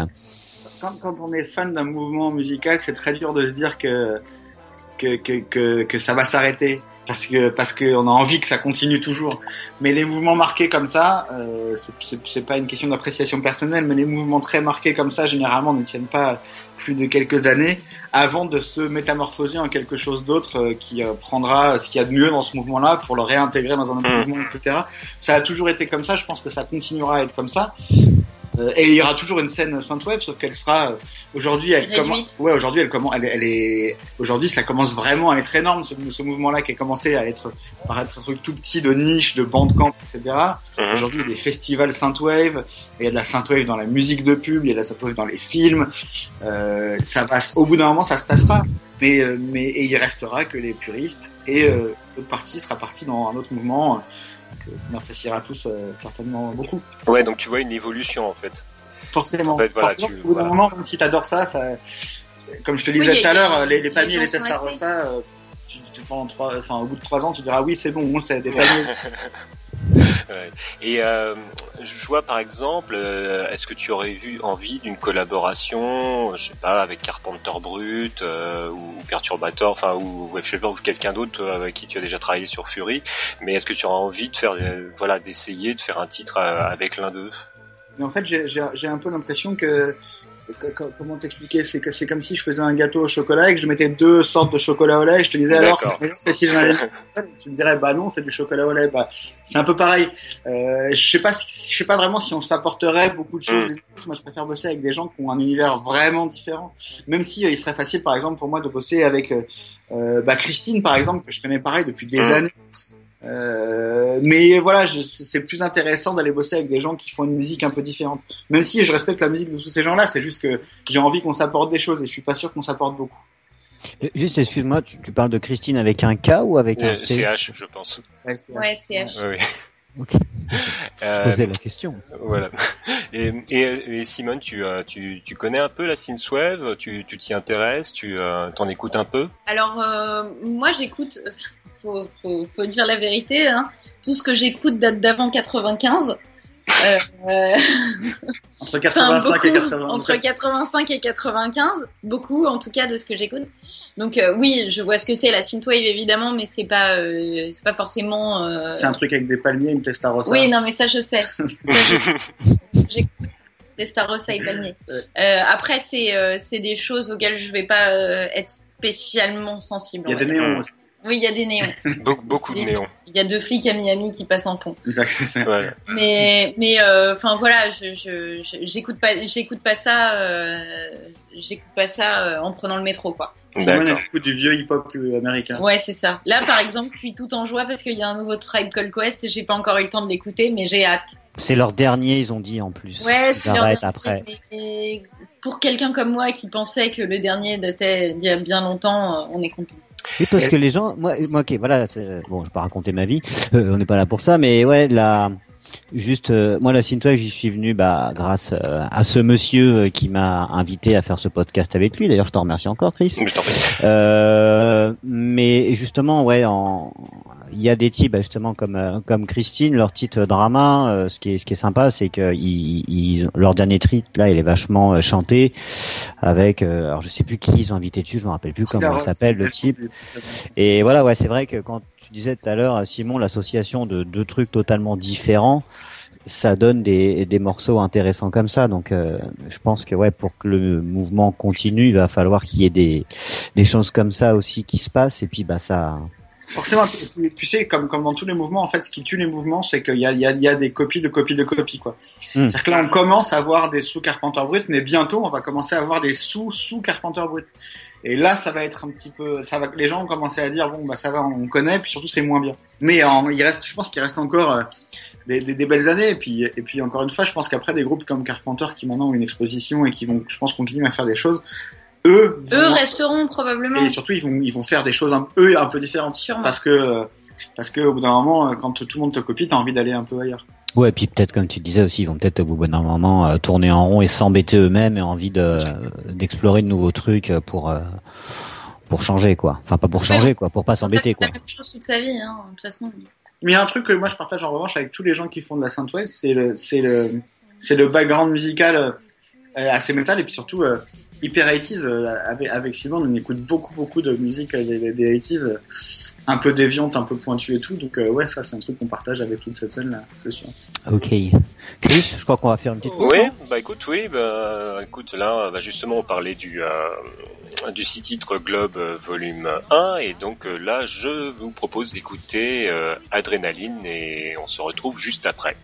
Speaker 1: Quand, on est fan d'un mouvement musical, c'est très dur de se dire que, que ça va s'arrêter parce que parce qu'on a envie que ça continue toujours. Mais les mouvements marqués comme ça, euh, c'est- pas une question d'appréciation personnelle, mais les mouvements très marqués comme ça, généralement, ne tiennent pas plus de quelques années avant de se métamorphoser en quelque chose d'autre euh, qui euh, prendra ce qu'il y a de mieux dans ce mouvement-là pour le réintégrer dans un autre
Speaker 4: Mm.
Speaker 1: mouvement, etc. Ça a toujours été comme ça. Je pense que ça continuera à être comme ça. Euh, et il y aura toujours une scène synthwave, sauf qu'elle sera euh, aujourd'hui, elle commence. Ouais, aujourd'hui, elle commence. Elle, est- elle est aujourd'hui, ça commence vraiment à être énorme. Ce, ce mouvement-là qui a commencé à être par être un truc tout petit de niche, de bandcamp, etc.
Speaker 4: Mhm.
Speaker 1: Aujourd'hui, il y a des festivals synthwave. Il y a de la synthwave dans la musique de pub. Il y a de la synthwave dans les films. Euh, ça va. Au bout d'un moment, ça se tassera. Mais euh, mais et il restera que les puristes et euh, l'autre partie sera partie dans un autre mouvement. Que on appréciera tous euh, certainement beaucoup.
Speaker 4: Ouais, donc tu vois une évolution en fait.
Speaker 1: Forcément.
Speaker 4: En fait, voilà,
Speaker 1: Forcément,
Speaker 4: tu-
Speaker 1: au bout d'un
Speaker 4: voilà.
Speaker 1: moment, même si t'adores ça, ça, comme je te disais
Speaker 2: Oui,
Speaker 1: tout à l'heure, les, les
Speaker 2: les
Speaker 1: palmiers et les testarossa, euh, tu, tu pendant trois, enfin, au bout de trois ans, tu diras oui, c'est bon, on sait, des palmiers.
Speaker 4: Et euh, je vois par exemple, euh, est-ce que tu aurais eu envie d'une collaboration, je sais pas, avec Carpenter Brut euh, ou Perturbator, enfin ou ou quelqu'un d'autre avec qui tu as déjà travaillé sur Fury, mais est-ce que tu auras envie de faire, voilà, d'essayer de faire un titre avec l'un d'eux?
Speaker 1: En fait, j'ai- un peu l'impression que- comment t'expliquer, c'est que c'est comme si je faisais un gâteau au chocolat et que je mettais deux sortes de chocolat au lait et je te disais alors, c'est avais tu me dirais bah non, c'est du chocolat au lait. Bah, c'est un peu pareil. Euh, je sais pas, si- je sais pas vraiment si on s'apporterait beaucoup de choses.
Speaker 4: Mm.
Speaker 1: Moi, je préfère bosser avec des gens qui ont un univers vraiment différent. Même si euh, il serait facile, par exemple, pour moi de bosser avec euh, euh, bah, Christine, par exemple, que je connais pareil depuis des
Speaker 4: Mm.
Speaker 1: années. Euh, mais voilà, c'est plus intéressant d'aller bosser avec des gens qui font une musique un peu différente. Même si je respecte la musique de tous ces gens-là, c'est juste que j'ai envie qu'on s'apporte des choses et je suis pas sûr qu'on s'apporte beaucoup.
Speaker 5: Euh, Juste, excuse-moi, tu, tu parles de Christine avec un K ou avec un
Speaker 4: Euh,
Speaker 5: C
Speaker 4: CH, je pense.
Speaker 1: Ouais, c'est-
Speaker 2: Ouais, CH.
Speaker 5: Je
Speaker 4: Euh,
Speaker 5: posais la question.
Speaker 4: Voilà. Et, et, et Simone, tu, euh, tu, tu connais un peu la synthwave Tu tu t'y intéresses? Tu euh, t'en écoutes un peu?
Speaker 2: Alors, euh, moi, j'écoute, faut, faut, faut dire la vérité, hein. tout ce que j'écoute date d'avant 95. Euh, euh,
Speaker 1: Entre
Speaker 2: enfin,
Speaker 1: 85 et
Speaker 2: beaucoup,
Speaker 1: 80.
Speaker 2: Entre 85 et 95, beaucoup en tout cas de ce que j'écoute. Donc euh, oui, je vois ce que c'est la synthwave évidemment, mais c'est pas, euh, c'est pas forcément. euh,
Speaker 1: C'est un truc avec des palmiers, une testarossa.
Speaker 2: Oui, non, mais ça, je sais. Ça, je- J'écoute des Starossa et palmiers.
Speaker 1: Ouais.
Speaker 2: Euh, après, c'est euh, c'est des choses auxquelles je vais pas euh, être spécialement sensible.
Speaker 1: Il y a des néons aussi.
Speaker 2: Oui, il y a des néons.
Speaker 4: beaucoup, beaucoup de néons.
Speaker 2: Il y a deux flics à Miami qui passent en pont.
Speaker 4: Ouais.
Speaker 2: Mais mais euh, enfin voilà, je je je- j'écoute pas j'écoute pas ça euh, j'écoute pas ça euh, en prenant le métro quoi.
Speaker 1: Simone, elle
Speaker 4: D'accord.
Speaker 1: écoute du vieux hip-hop euh, américain.
Speaker 2: Ouais, c'est ça. Là par exemple, je suis tout en joie parce qu'il y a un nouveau Tribe Called Quest et j'ai pas encore eu le temps de l'écouter mais j'ai hâte.
Speaker 5: C'est leur dernier, ils ont dit en plus.
Speaker 2: Ouais, c'est leur dernier,
Speaker 5: après.
Speaker 2: mais- mais pour quelqu'un comme moi qui pensait que le dernier datait d'il y a bien longtemps, euh, on est content.
Speaker 5: Oui, parce que les gens, moi, moi, ok, voilà, bon, je vais pas raconter ma vie, euh, on n'est pas là pour ça, mais ouais, la, juste, euh, moi, la synthwave, j'y suis venu, bah, grâce euh, à ce monsieur euh, qui m'a invité à faire ce podcast avec lui. D'ailleurs, je t'en remercie encore, Chris.
Speaker 4: Je prie.
Speaker 5: Euh, mais justement, ouais, en, il y a des types, bah, justement comme euh, comme Christine, leur titre drama. euh, ce qui est ce qui est sympa, c'est que ils, ils, leur dernier titre là, il est vachement euh, chanté avec. euh, alors je sais plus qui ils ont invité dessus, je me rappelle plus comment il s'appelle le type. Et voilà, ouais, c'est vrai que quand tu disais tout à l'heure, Simon, l'association de deux trucs totalement différents, ça donne des, des morceaux intéressants comme ça. Donc, euh, je pense que ouais, pour que le mouvement continue, il va falloir qu'il y ait des, des choses comme ça aussi qui se passent. Et puis, bah, ça.
Speaker 1: Forcément, tu, tu sais, comme, comme dans tous les mouvements, en fait, ce qui tue les mouvements, c'est qu'il y y, a, il y a des copies de copies de copies, quoi.
Speaker 5: Mm.
Speaker 1: C'est-à-dire que là, on commence à voir des sous Carpenter Brut, mais bientôt, on va commencer à voir des sous sous Carpenter Brut. Et là, ça va être un petit peu, ça va, les gens vont commencer à dire, bon, bah, ça va, on connaît, puis surtout, c'est moins bien. Mais en, il reste, je pense qu'il reste encore euh, des, des, des belles années. Et puis, et puis, encore une fois, je pense qu'après, des groupes comme Carpenter qui maintenant ont une exposition et qui vont, je pense, continuer à faire des choses, eux,
Speaker 2: Eux
Speaker 1: vont-
Speaker 2: resteront probablement.
Speaker 1: et surtout, ils vont, ils vont faire des choses un, eux un peu différentes.
Speaker 2: Sûrement.
Speaker 1: Parce que, euh, parce que au bout d'un moment, euh, quand tout le monde te copie, t'as envie d'aller un peu ailleurs.
Speaker 5: Ouais, et puis peut-être, comme tu disais aussi, ils vont peut-être au bout d'un moment euh, tourner en rond et s'embêter eux-mêmes et envie de d'explorer de nouveaux trucs pour euh, pour changer, quoi. Enfin, pas pour changer, quoi, pour pas s'embêter, quoi.
Speaker 2: La même chose toute sa vie, hein, de toute façon.
Speaker 1: Mais il y a un truc que moi je partage en revanche avec tous les gens qui font de la synthwave, c'est le, c'est le, c'est le background musical euh, assez métal et puis surtout euh, hyper 80s. euh, avec, avec Simon, on écoute beaucoup beaucoup de musique euh, des, des 80s, euh, un peu déviante, un peu pointue et tout. Donc euh, ouais, ça c'est un truc qu'on partage avec toute cette scène là, c'est sûr.
Speaker 5: Ok. Chris, je crois qu'on va faire une petite pause.
Speaker 4: Oui, bah écoute, oui, bah écoute, là, bah justement, on parlait du euh, du six titres Globe euh, volume 1, et donc euh, là, je vous propose d'écouter euh, Adrénaline, et on se retrouve juste après.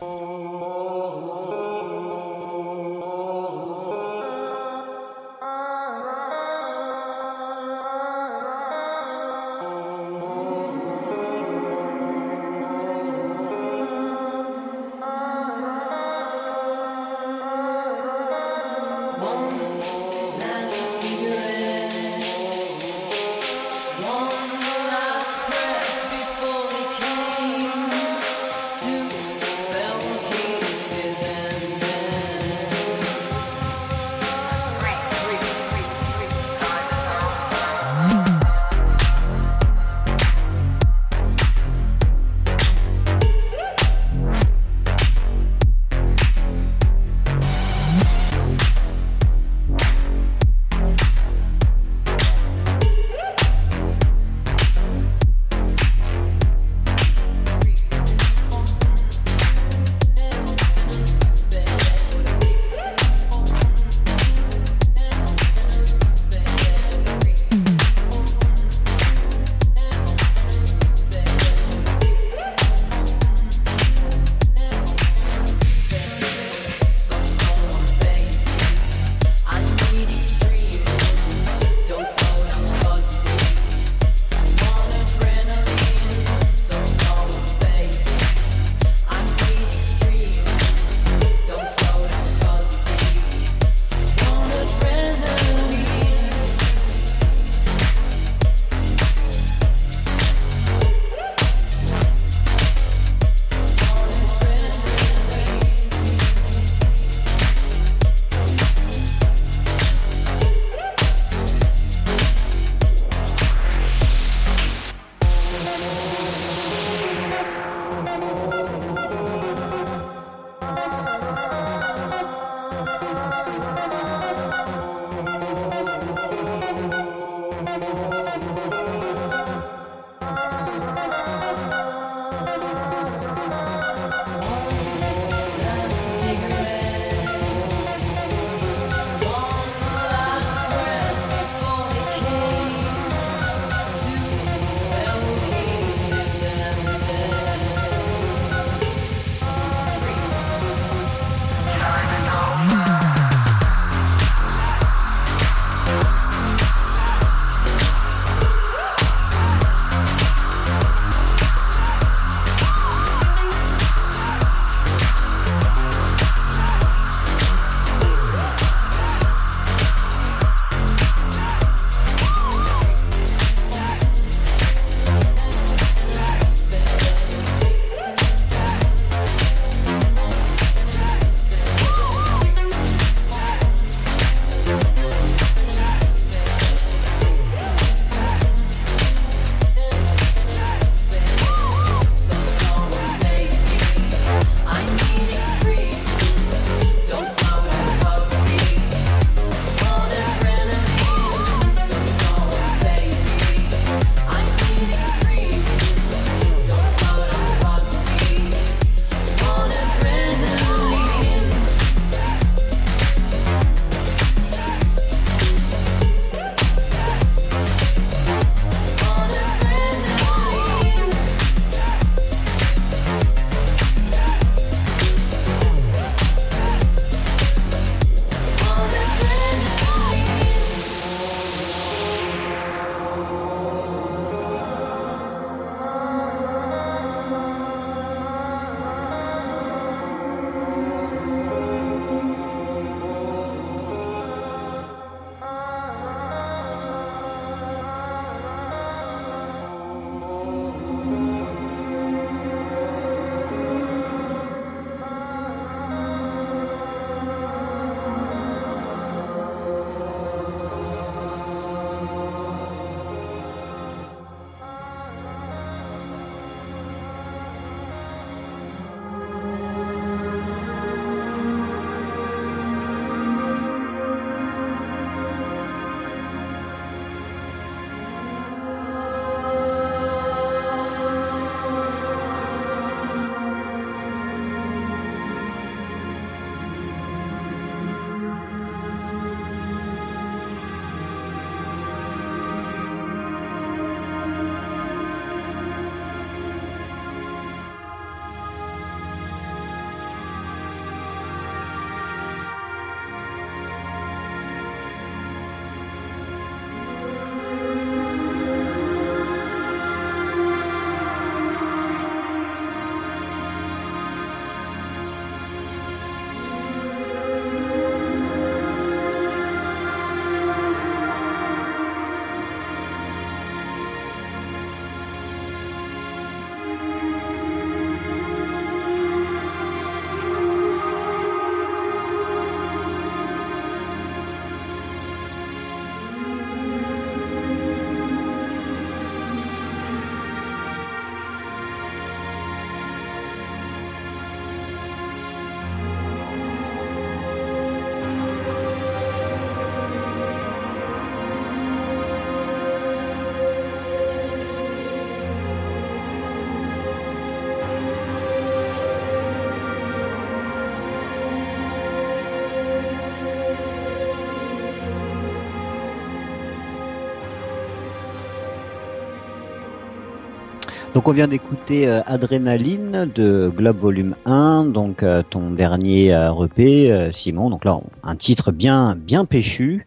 Speaker 5: Donc on vient d'écouter euh, Adrénaline de Globe Volume 1, donc euh, ton dernier euh, EP, euh, Simon. Donc là, un titre bien bien péchu.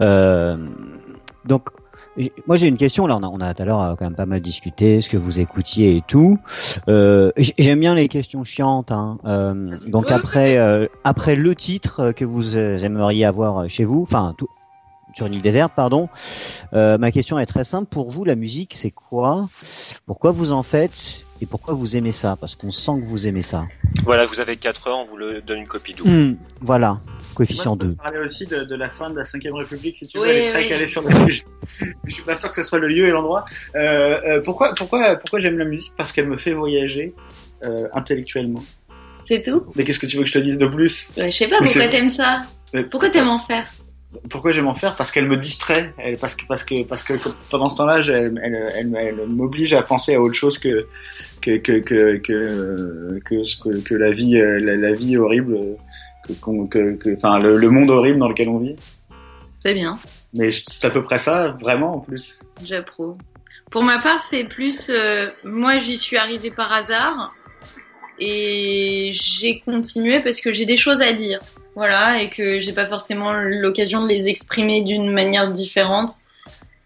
Speaker 5: Euh, donc moi j'ai une question. Là, on a, on a tout à l'heure quand même pas mal discuté, ce que vous écoutiez et tout. J'aime bien les questions chiantes. Hein. Donc après après le titre que vous aimeriez avoir chez vous, enfin tout, sur une île déserte, pardon. Euh, ma question est très simple. Pour vous, la musique, c'est quoi? Pourquoi vous en faites? Et pourquoi vous aimez ça? Parce qu'on sent que vous aimez ça.
Speaker 4: Voilà, vous avez 4 heures, on vous le donne une copie double.
Speaker 5: Hmm, voilà, coefficient
Speaker 1: Moi, je peux
Speaker 5: 2.
Speaker 1: te parler aussi de, de la fin de la 5 République, si tu veux,
Speaker 2: Oui,
Speaker 1: elle est très
Speaker 2: oui.
Speaker 1: calée sur le sujet. Je suis pas sûr que ce soit le lieu et l'endroit. Euh, euh, pourquoi, pourquoi, pourquoi j'aime la musique? Parce qu'elle me fait voyager euh, intellectuellement.
Speaker 2: C'est tout?
Speaker 1: Mais qu'est-ce que tu veux que je te dise de plus?
Speaker 2: Ouais, Je sais pas
Speaker 1: Mais
Speaker 2: pourquoi t'aimes ça?
Speaker 1: Mais
Speaker 2: Pourquoi t'aimes en faire?
Speaker 1: Pourquoi j'aime en faire? Parce qu'elle me distrait. Elle, parce que parce que parce que pendant ce temps-là, elle, elle, elle, elle m'oblige à penser à autre chose que que que que que que, ce que, que la vie la, la vie horrible que qu'on- que que enfin le, le monde horrible dans lequel on vit.
Speaker 2: C'est bien,
Speaker 1: Mais c'est à peu près ça, vraiment en plus.
Speaker 2: j'approuve. Pour ma part, c'est plus. euh, moi, j'y suis arrivée par hasard. Et j'ai continué parce que j'ai des choses à dire. Voilà, et que j'ai pas forcément l'occasion de les exprimer d'une manière différente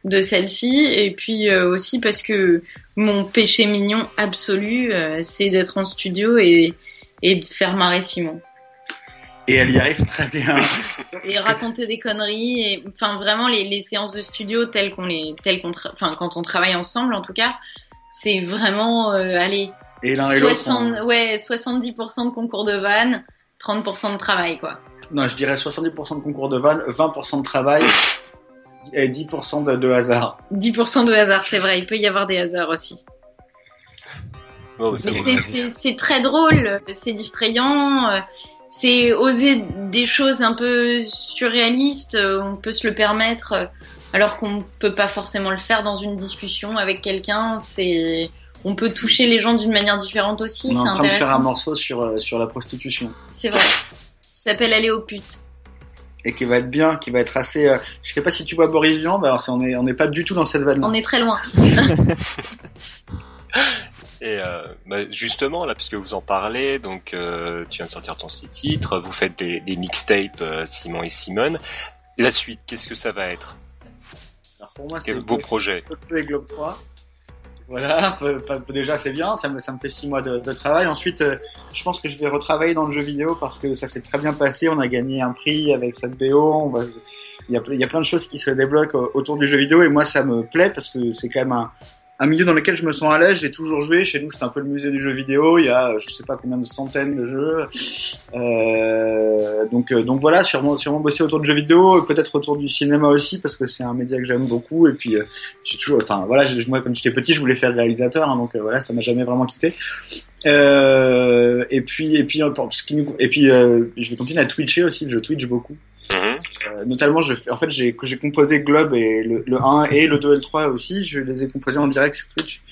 Speaker 2: de celle-ci. Et puis euh, aussi parce que mon péché mignon absolu, euh, c'est d'être en studio et, et de faire marrer Simon.
Speaker 1: Et elle y arrive très bien.
Speaker 2: et raconter des conneries et enfin vraiment les, les séances de studio telles qu'on les telles qu'on enfin quand on travaille ensemble en tout cas c'est vraiment euh, allez
Speaker 1: Et l'un et l'autre.
Speaker 2: 60
Speaker 1: on-
Speaker 2: ouais 70% de concours de vannes 30% de travail quoi.
Speaker 1: Non, je dirais 70% de concours de vannes, 20% de travail et 10% de, de hasard.
Speaker 2: 10% de hasard c'est vrai il peut y avoir des hasards aussi.
Speaker 4: Oh,
Speaker 2: c'est très drôle c'est distrayant c'est oser des choses un peu surréalistes on peut se le permettre alors qu'on peut pas forcément le faire dans une discussion avec quelqu'un c'est on peut toucher les gens d'une manière différente aussi
Speaker 1: On est
Speaker 2: c'est
Speaker 1: en train de faire un morceau sur, euh, sur la prostitution.
Speaker 2: c'est vrai ça s'appelle aller aux putes
Speaker 1: Et qui va être bien, qui va être assez. euh, je sais pas si tu vois Boris Vian, bah, on est, on n'est pas du tout dans cette vanne.
Speaker 2: on est très loin
Speaker 4: Et euh, bah, justement, là, puisque vous en parlez, donc euh, tu viens de sortir ton six titres, vous faites des, des mixtapes euh, Simon et Simone. La suite, qu'est-ce que ça va être?
Speaker 1: Alors pour moi, c'est
Speaker 4: Quels vos projets
Speaker 1: Peu et Globe 3. Voilà, déjà c'est bien, ça me, ça me fait six mois de, de travail. Ensuite, euh, je pense que je vais retravailler dans le jeu vidéo parce que ça s'est très bien passé. On a gagné un prix avec cette BO. On va, il y a, il y a plein de choses qui se débloquent autour du jeu vidéo et moi ça me plaît parce que c'est quand même un, un milieu dans lequel je me sens à l'aise. J'ai toujours joué. Chez nous, c'est un peu le musée du jeu vidéo. Il y a, euh, je sais pas combien de centaines de jeux. Euh, donc, euh, donc voilà, sûrement, sûrement bosser autour de jeux vidéo, peut-être autour du cinéma aussi parce que c'est un média que j'aime beaucoup. Et puis, euh, j'ai toujours, enfin voilà, moi quand j'étais petit, je voulais faire réalisateur, hein, donc euh, voilà, ça m'a jamais vraiment quitté. Euh, et puis, et puis, euh, qui nous- et puis, euh, je vais continuer à twitcher aussi. Je twitch beaucoup.
Speaker 4: Mhm.
Speaker 1: Euh, notamment, je en fait, j'ai j'ai composé Globe et le, le 1 et le 2 et le 3 aussi. Je les ai composés en direct sur Twitch.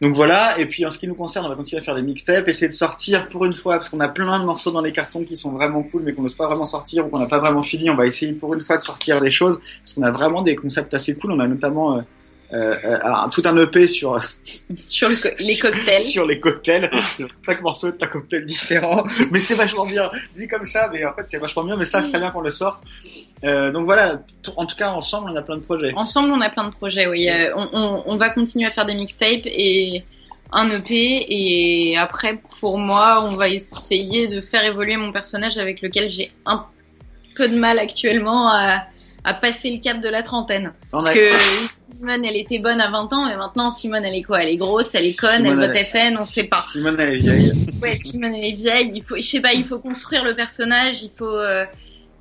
Speaker 1: Donc voilà, et puis en ce qui nous concerne, on va continuer à faire des mixtapes, essayer de sortir pour une fois, parce qu'on a plein de morceaux dans les cartons qui sont vraiment cool, mais qu'on n'ose pas vraiment sortir ou qu'on n'a pas vraiment fini. On va essayer pour une fois de sortir des choses, parce qu'on a vraiment des concepts assez cool. On a notamment euh, euh, euh, un- tout un EP sur
Speaker 2: sur le co- les cocktails
Speaker 1: sur les cocktails. Chaque morceau est un cocktail différent, mais c'est vachement bien. Dit comme ça, mais en fait c'est vachement bien. Mais ça, serait bien qu'on le sorte. Euh, donc voilà, en tout cas ensemble, on a plein de projets.
Speaker 2: Ensemble, on a plein de projets, oui. Euh, on, on, on va continuer à faire des mixtapes et un EP. Et après, pour moi, on va essayer de faire évoluer mon personnage avec lequel j'ai un peu de mal actuellement à, à passer le cap de la trentaine.
Speaker 1: On
Speaker 2: Parce
Speaker 1: a-
Speaker 2: que Simone, elle était bonne à 20 ans, mais maintenant, Simone, elle est quoi? Elle est grosse, elle est conne,
Speaker 1: Simone,
Speaker 2: elle vote
Speaker 1: elle-
Speaker 2: FN, on sait pas.
Speaker 1: Simone, elle est vieille.
Speaker 2: Ouais, Simone, elle est vieille. Il faut, je sais pas, il faut construire le personnage, il faut. euh,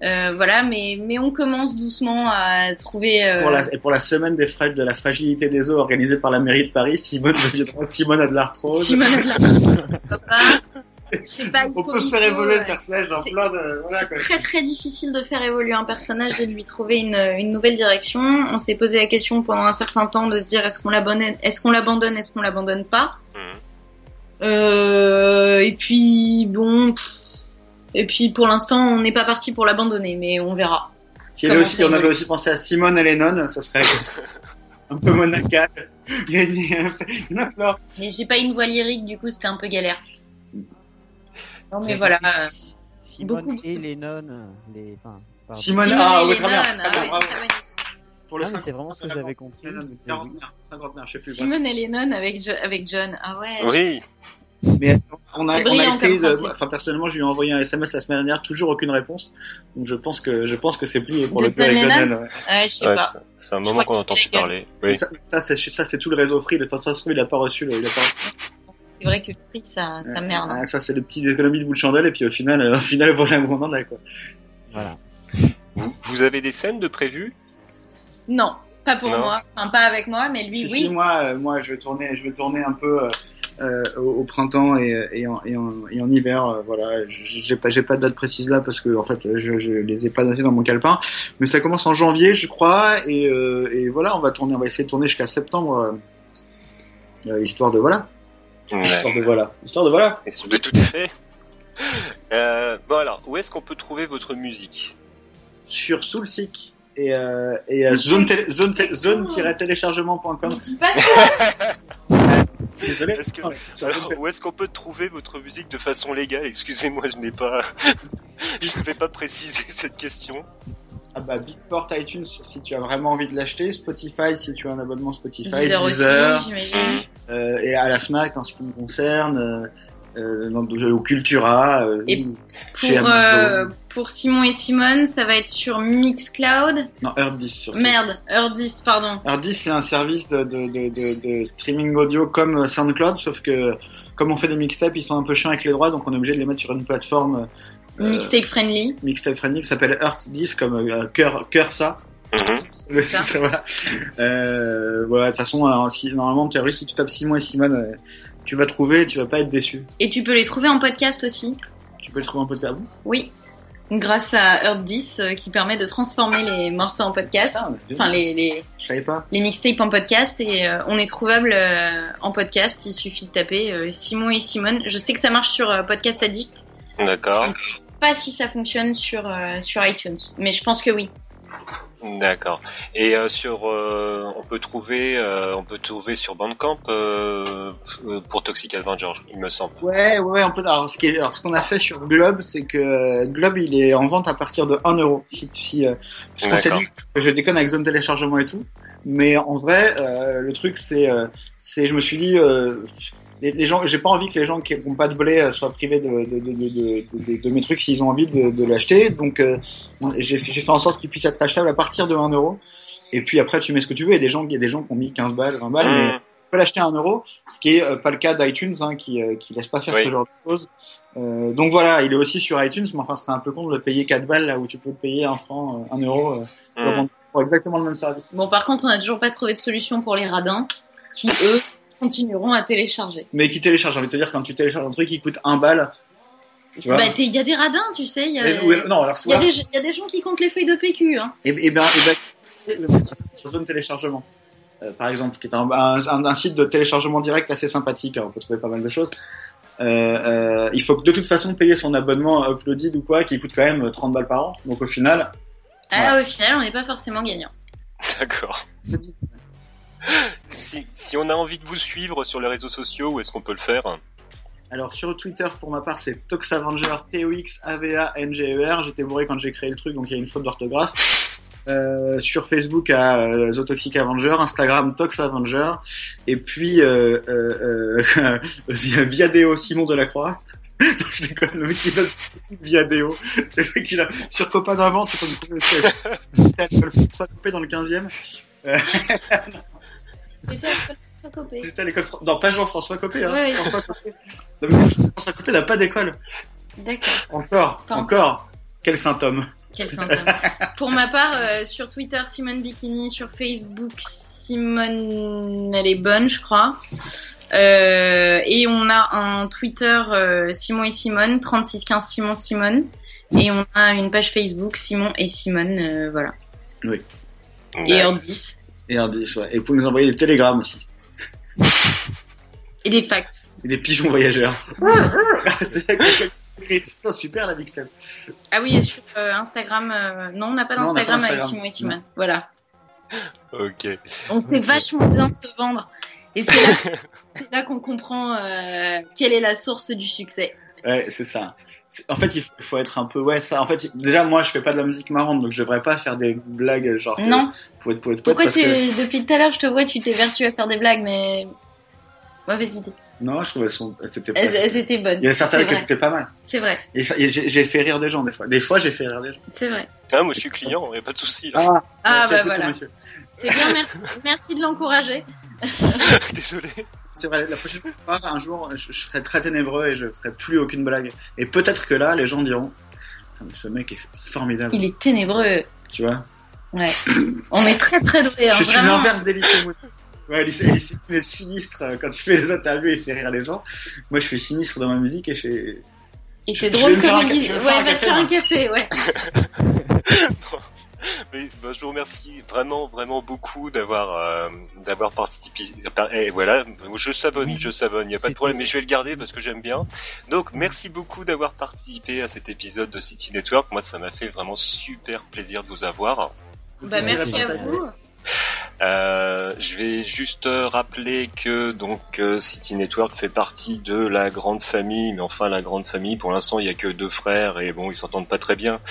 Speaker 2: euh, voilà, mais, mais on commence doucement à trouver. euh,
Speaker 1: Pour la, et pour la semaine des fra- de la fragilité des eaux organisée par la mairie de Paris, Simone Simone a de l'arthrose.
Speaker 2: Simone a de la- Papa. Je sais pas,
Speaker 1: On peut faire évoluer
Speaker 2: euh,
Speaker 1: le personnage dans
Speaker 2: c'est-
Speaker 1: plein de. Voilà,
Speaker 2: C'est très très difficile de faire évoluer un personnage et de lui trouver une, une nouvelle direction. On s'est posé la question pendant un certain temps de se dire est-ce qu'on l'abandonne, est-ce qu'on l'abandonne, est-ce qu'on l'abandonne pas.
Speaker 4: Mhm.
Speaker 2: Euh, et puis bon, pff, et puis pour l'instant on n'est pas parti pour l'abandonner, mais on verra.
Speaker 1: Aussi,
Speaker 2: ça
Speaker 1: on avait aussi pensé à Simone et Lennon, ça serait un peu il y en a plein.
Speaker 2: Mais j'ai pas une voix lyrique, du coup, c'était un peu galère. Non, mais voilà.
Speaker 5: Simone
Speaker 2: beaucoup,
Speaker 5: et Lennon. Les... Enfin, pardon.
Speaker 1: Simone,
Speaker 2: Simone
Speaker 1: ah
Speaker 2: et
Speaker 1: ouais, très bien. Très
Speaker 2: ah
Speaker 1: bien, bravo. Pour le
Speaker 5: Ah, mais
Speaker 1: 50,
Speaker 5: c'est vraiment ce que j'avais compris.
Speaker 1: Lennon,
Speaker 5: Mais oui.
Speaker 1: 49, 51, je sais plus.
Speaker 2: Simone et Lennon avec, Jo- avec John. Ah ouais.
Speaker 4: Oui,
Speaker 1: Mais on a, on a essayé de, enfin personnellement, je lui ai envoyé un SMS la semaine dernière, toujours aucune réponse. Donc je pense que je pense que c'est plié pour
Speaker 2: De
Speaker 1: le coup avec
Speaker 2: Lennon
Speaker 1: ouais.
Speaker 2: Ouais, je sais
Speaker 4: Ouais,
Speaker 2: pas.
Speaker 4: c'est- un moment qu'on entend plus parler. Oui.
Speaker 1: Ça, ça c'est ça c'est tout le réseau free. De toute façon, il a pas reçu. Le, il a pas reçu.
Speaker 2: C'est vrai que le fric, ça, ça merde. hein.
Speaker 1: Ah, ça c'est le petit économie de bout de chandelle et puis au final, euh, au final, voilà où on en est quoi.
Speaker 5: Voilà.
Speaker 4: Vous, vous avez des scènes de prévues?
Speaker 2: Non, pas pour
Speaker 4: Non.
Speaker 2: moi. Enfin, pas avec moi, mais lui,
Speaker 1: Si,
Speaker 2: oui.
Speaker 1: si, moi, euh, moi, je vais tourner, je vais tourner un peu euh, au, au printemps et, et, en, et, en, et en hiver. euh, voilà, j'ai pas, j'ai pas de date précise là parce que en fait, je, je les ai pas notés dans mon calepin. Mais ça commence en janvier, je crois, et, euh, et voilà, on va tourner, on va essayer de tourner jusqu'à septembre, euh, euh, histoire de voilà,
Speaker 4: Ouais.
Speaker 1: histoire de voilà, histoire de voilà.
Speaker 4: Et c'est- Tout est fait. Euh, bon alors, où est-ce qu'on peut trouver votre musique?
Speaker 1: Sur Soulseek et, euh, et euh, zone zone zone-téléchargement.com.
Speaker 2: Dis pas ça.
Speaker 1: Désolé.
Speaker 4: Est-ce que-
Speaker 1: Non, sur
Speaker 4: Alors,
Speaker 1: zone-
Speaker 4: où est-ce qu'on peut trouver votre musique de façon légale? Excusez-moi, je n'ai pas, je ne vais pas préciser cette question.
Speaker 1: Ah bah Beatport iTunes si tu as vraiment envie de l'acheter, Spotify si tu as un abonnement Spotify,
Speaker 2: Deezer j'imagine.
Speaker 1: euh, et à la Fnac en ce qui me concerne, euh, euh, au Cultura, euh,
Speaker 2: Et
Speaker 1: chez
Speaker 2: Pour, euh, pour Simon et Simone, ça va être sur Mixcloud?
Speaker 1: non Earth10 surtout.
Speaker 2: Merde, Eurdis, pardon.
Speaker 1: Earth10 c'est un service de, de, de, de, de streaming audio comme SoundCloud, sauf que comme on fait des mixtapes, ils sont un peu chiants avec les droits, donc on est obligé de les mettre sur une plateforme euh,
Speaker 2: Mixtape friendly.
Speaker 1: mixtape friendly qui s'appelle Earth10 comme euh, cœur cœur ça.
Speaker 4: Mhm.
Speaker 2: C'est ça.
Speaker 1: voilà. Euh, voilà, de toute façon, alors, si, normalement, en théorie, si tu tapes Simon et Simone, euh, tu vas trouver, tu vas pas être déçu.
Speaker 2: Et tu peux les trouver en podcast aussi.
Speaker 1: Tu peux le trouver peu de tabou.
Speaker 2: Oui. Grâce à Earth 10 euh, qui permet de transformer les morceaux en podcast.
Speaker 1: Ah,
Speaker 2: Enfin, les, les,
Speaker 1: je savais pas.
Speaker 2: les mixtapes en podcast et euh, on est trouvable euh, en podcast. Il suffit de taper euh, Simon et Simone. Je sais que ça marche sur euh, Podcast Addict.
Speaker 4: D'accord,
Speaker 2: pas si ça fonctionne sur, euh, sur iTunes, mais je pense que oui.
Speaker 4: d'accord. Et euh, sur, euh, on peut trouver, euh, on peut trouver sur Bandcamp pour Toxic Avenger, il me semble.
Speaker 1: Ouais, ouais, on peut. Alors, ce qui est- alors, ce qu'on a fait sur Globe, c'est que Globe, il est en vente à partir de 1 euro. Si, si, euh, parce qu'on s'est
Speaker 4: D'accord.
Speaker 1: dit que je déconne avec zone téléchargement et tout. Mais en vrai, euh, le truc, c'est, euh, c'est, je me suis dit, euh, les, les gens, j'ai pas envie que les gens qui n'ont pas de blé euh, soient privés de, de, de, de, de, de- de mes trucs s'ils ont envie de, de l'acheter. Donc, euh, j'ai fait en sorte qu'il puisse être achetable à partir de 1 euro. Et puis après, tu mets ce que tu veux. Il y a des gens, il y a des gens qui ont mis 15 balles, 20 balles, mais
Speaker 4: Mhm.
Speaker 1: tu peux l'acheter à 1 euro, ce qui est euh, pas le cas d'iTunes, hein, qui, euh, qui laisse pas faire
Speaker 4: Oui.
Speaker 1: ce genre de choses. Euh, donc voilà, il est aussi sur iTunes, mais enfin, c'était un peu con de le payer 4 balles là où tu peux le payer 1 franc, euh, 1 euro euh, pour, pour exactement le même service.
Speaker 2: Bon, par contre, on n'a toujours pas trouvé de solution pour les radins qui, eux, continueront à télécharger.
Speaker 1: Mais qui télécharge, j'ai envie de te dire, quand tu télécharges un truc qui coûte 1 balle, tu vois.
Speaker 2: Bah, il y a des radins, tu sais. Il y a, il y a des, il y a des gens qui comptent les feuilles de PQ. Hein.
Speaker 1: et, et ben, ben, sur zone téléchargement. Euh, par exemple, qui est un, un, un site de téléchargement direct assez sympathique, hein, on peut trouver pas mal de choses. Euh, euh, il faut de toute façon payer son abonnement Uploaded ou quoi, qui coûte quand même 30 balles par an. Donc au final,
Speaker 2: Ah, au final, on n'est pas forcément gagnant.
Speaker 4: D'accord. Si, si on a envie de vous suivre sur les réseaux sociaux, où est-ce qu'on peut le faire
Speaker 1: alors sur Twitter pour ma part c'est Toxavenger, T-O-X-A-V-A-N-G-E-R. J'étais bourré quand j'ai créé le truc donc il y a une faute d'orthographe. Euh, sur Facebook à euh, The Toxic Avenger, Instagram Tox Avenger, et puis euh, euh, euh, via Viadeo Simon Delacroix. Non, je déconne, le mec qui donne Viadeo. C'est le mec qui a sur Copain d'avant, tu peux me trouver aussi. J'étais à l'école François Copé dans le 15e. J'étais à l'école Non, pas Jean-François Copé, hein.
Speaker 2: Ouais, ouais,
Speaker 1: François. Copé. Non, mais François Copé n'a pas d'école.
Speaker 2: D'accord.
Speaker 1: Encore,
Speaker 2: Pas
Speaker 1: encore. Quel symptôme.
Speaker 2: Quel symptôme. Pour ma part, euh, sur Twitter, Simone Bikini, sur Facebook, Simone, elle est bonne, je crois. Euh, et on a un Twitter euh, Simon et Simone, 3615 Simon Simone. Et on a une page Facebook Simon et Simone, euh, voilà. Et Earth 10.
Speaker 1: Et un 10, ouais. Et vous pouvez nous envoyer des télégrammes aussi.
Speaker 2: Et des fax.
Speaker 1: Et des pigeons voyageurs. Putain, super la mixtape.
Speaker 2: Ah oui, sur euh, Instagram, euh, non, on n'a pas d'Instagram avec. Simon et. Voilà.
Speaker 4: Ok.
Speaker 2: On sait vachement bien se vendre. Et c'est là, c'est là qu'on comprend euh, quelle est la source du succès.
Speaker 1: Ouais, c'est ça. En fait, il faut- il faut être un peu, ouais, ça. En fait, déjà, moi, je fais pas de la musique marrante, donc je devrais pas faire des blagues genre.
Speaker 2: Non.
Speaker 1: Poète, poète, poète,
Speaker 2: Pourquoi
Speaker 1: parce
Speaker 2: tu,
Speaker 1: que-
Speaker 2: depuis tout à l'heure, je te vois, tu t'es vertu à faire des blagues, mais mauvaise idée.
Speaker 1: Non, je trouve elles sont, c'était pas.
Speaker 2: Elles, elles étaient bonnes.
Speaker 1: Il y a certaines que c'était pas mal.
Speaker 2: C'est vrai.
Speaker 1: Et, j'ai fait rire des gens des fois. Des fois, j'ai fait rire des gens.
Speaker 2: C'est vrai.
Speaker 4: Ah, moi je suis client, y a pas de souci. là.
Speaker 1: Ah,
Speaker 2: Ah bah voilà. C'est bien. Merci, merci de l'encourager.
Speaker 4: Désolé.
Speaker 1: C'est vrai, la prochaine fois, un jour, je, je serai très ténébreux et je ferai plus aucune blague. Et peut-être que là, les gens diront, ce mec est formidable.
Speaker 2: Il est ténébreux.
Speaker 1: Tu vois.
Speaker 2: Ouais. On est très très doués. hein,
Speaker 1: je suis l'inverse d'Elysée. Ouais, Elysée est sinistre euh, quand il fait des interviews et il fait rire les gens. Moi, je suis sinistre dans ma musique et je suis...
Speaker 2: Et
Speaker 1: je
Speaker 2: drôle
Speaker 1: vais me faire
Speaker 2: comme
Speaker 1: vais me
Speaker 2: Ouais, va te
Speaker 1: café,
Speaker 2: faire un café, ouais.
Speaker 4: Mais bah, je vous remercie vraiment, vraiment beaucoup d'avoir euh, d'avoir participé. Et voilà, je savonne, je savonne, il y a pas de problème, mais je vais le garder parce que j'aime bien. Donc merci beaucoup d'avoir participé à cet épisode de City Network. Moi, ça m'a fait vraiment super plaisir de vous avoir.
Speaker 2: Bah merci à vous.
Speaker 4: Euh, je vais juste euh, rappeler que donc euh, City Network fait partie de la grande famille, mais enfin la grande famille. Pour l'instant, il y a que deux frères et bon, ils s'entendent pas très bien.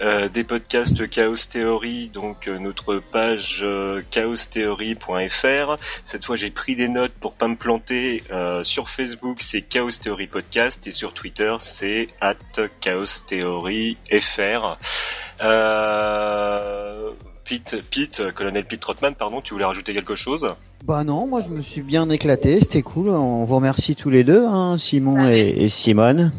Speaker 4: Euh, des podcasts Chaos Theory, donc euh, notre page euh, chaostheory.fr. Cette fois, j'ai pris des notes pour pas me planter. Sur Facebook, c'est Chaos Theory Podcast et sur Twitter, c'est at Chaos FR. Euh, Pete, Pete, colonel Pete Trotman, pardon, tu voulais rajouter quelque chose?
Speaker 5: Bah non, moi je me suis bien éclaté, c'était cool. On vous remercie tous les deux, hein, Simon
Speaker 2: Ah,
Speaker 5: et, Simone.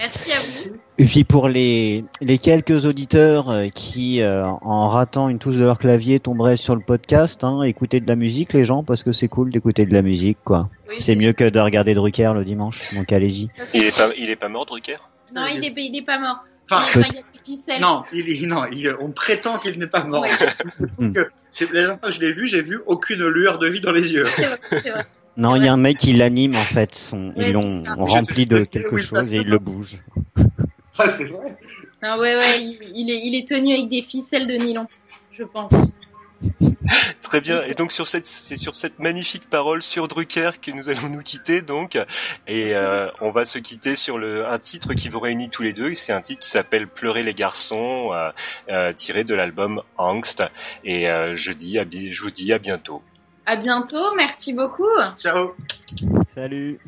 Speaker 2: Merci à vous.
Speaker 5: Et puis pour les, les quelques auditeurs euh, qui, euh, en ratant une touche de leur clavier, tomberaient sur le podcast, hein, écoutez de la musique les gens, parce que c'est cool d'écouter de la musique, quoi.
Speaker 2: Oui,
Speaker 5: C'est mieux que de regarder Drucker le dimanche, donc allez-y.
Speaker 4: Il est, pas, il est pas mort, Drucker?
Speaker 2: Non, il est, il est pas mort.
Speaker 1: Enfin,
Speaker 2: il, il y a des ficelles.
Speaker 1: non, il, est- non il- on prétend qu'il n'est pas mort.
Speaker 2: Ouais.
Speaker 1: Parce que la dernière fois que je l'ai vu, j'ai vu aucune lueur de vie dans les yeux.
Speaker 2: C'est vrai, c'est vrai.
Speaker 5: Non, il y a un mec qui l'anime en fait, son,
Speaker 2: Ouais,
Speaker 5: ils l'ont rempli de quelque chose et il
Speaker 1: le
Speaker 5: bouge.
Speaker 1: Ah, c'est vrai.
Speaker 2: Non, ouais, ouais, il, il est, il est tenu avec des ficelles de nylon, je pense.
Speaker 4: Très bien. Et donc sur cette, c'est sur cette magnifique parole sur Drucker que nous allons nous quitter donc, et euh, on va se quitter sur le un titre qui vous réunit tous les deux. et C'est un titre qui s'appelle Pleurer les garçons, euh, euh, tiré de l'album Angst. Et euh, je dis, à, je vous dis à bientôt.
Speaker 2: À bientôt, merci beaucoup.
Speaker 1: Ciao.
Speaker 5: Salut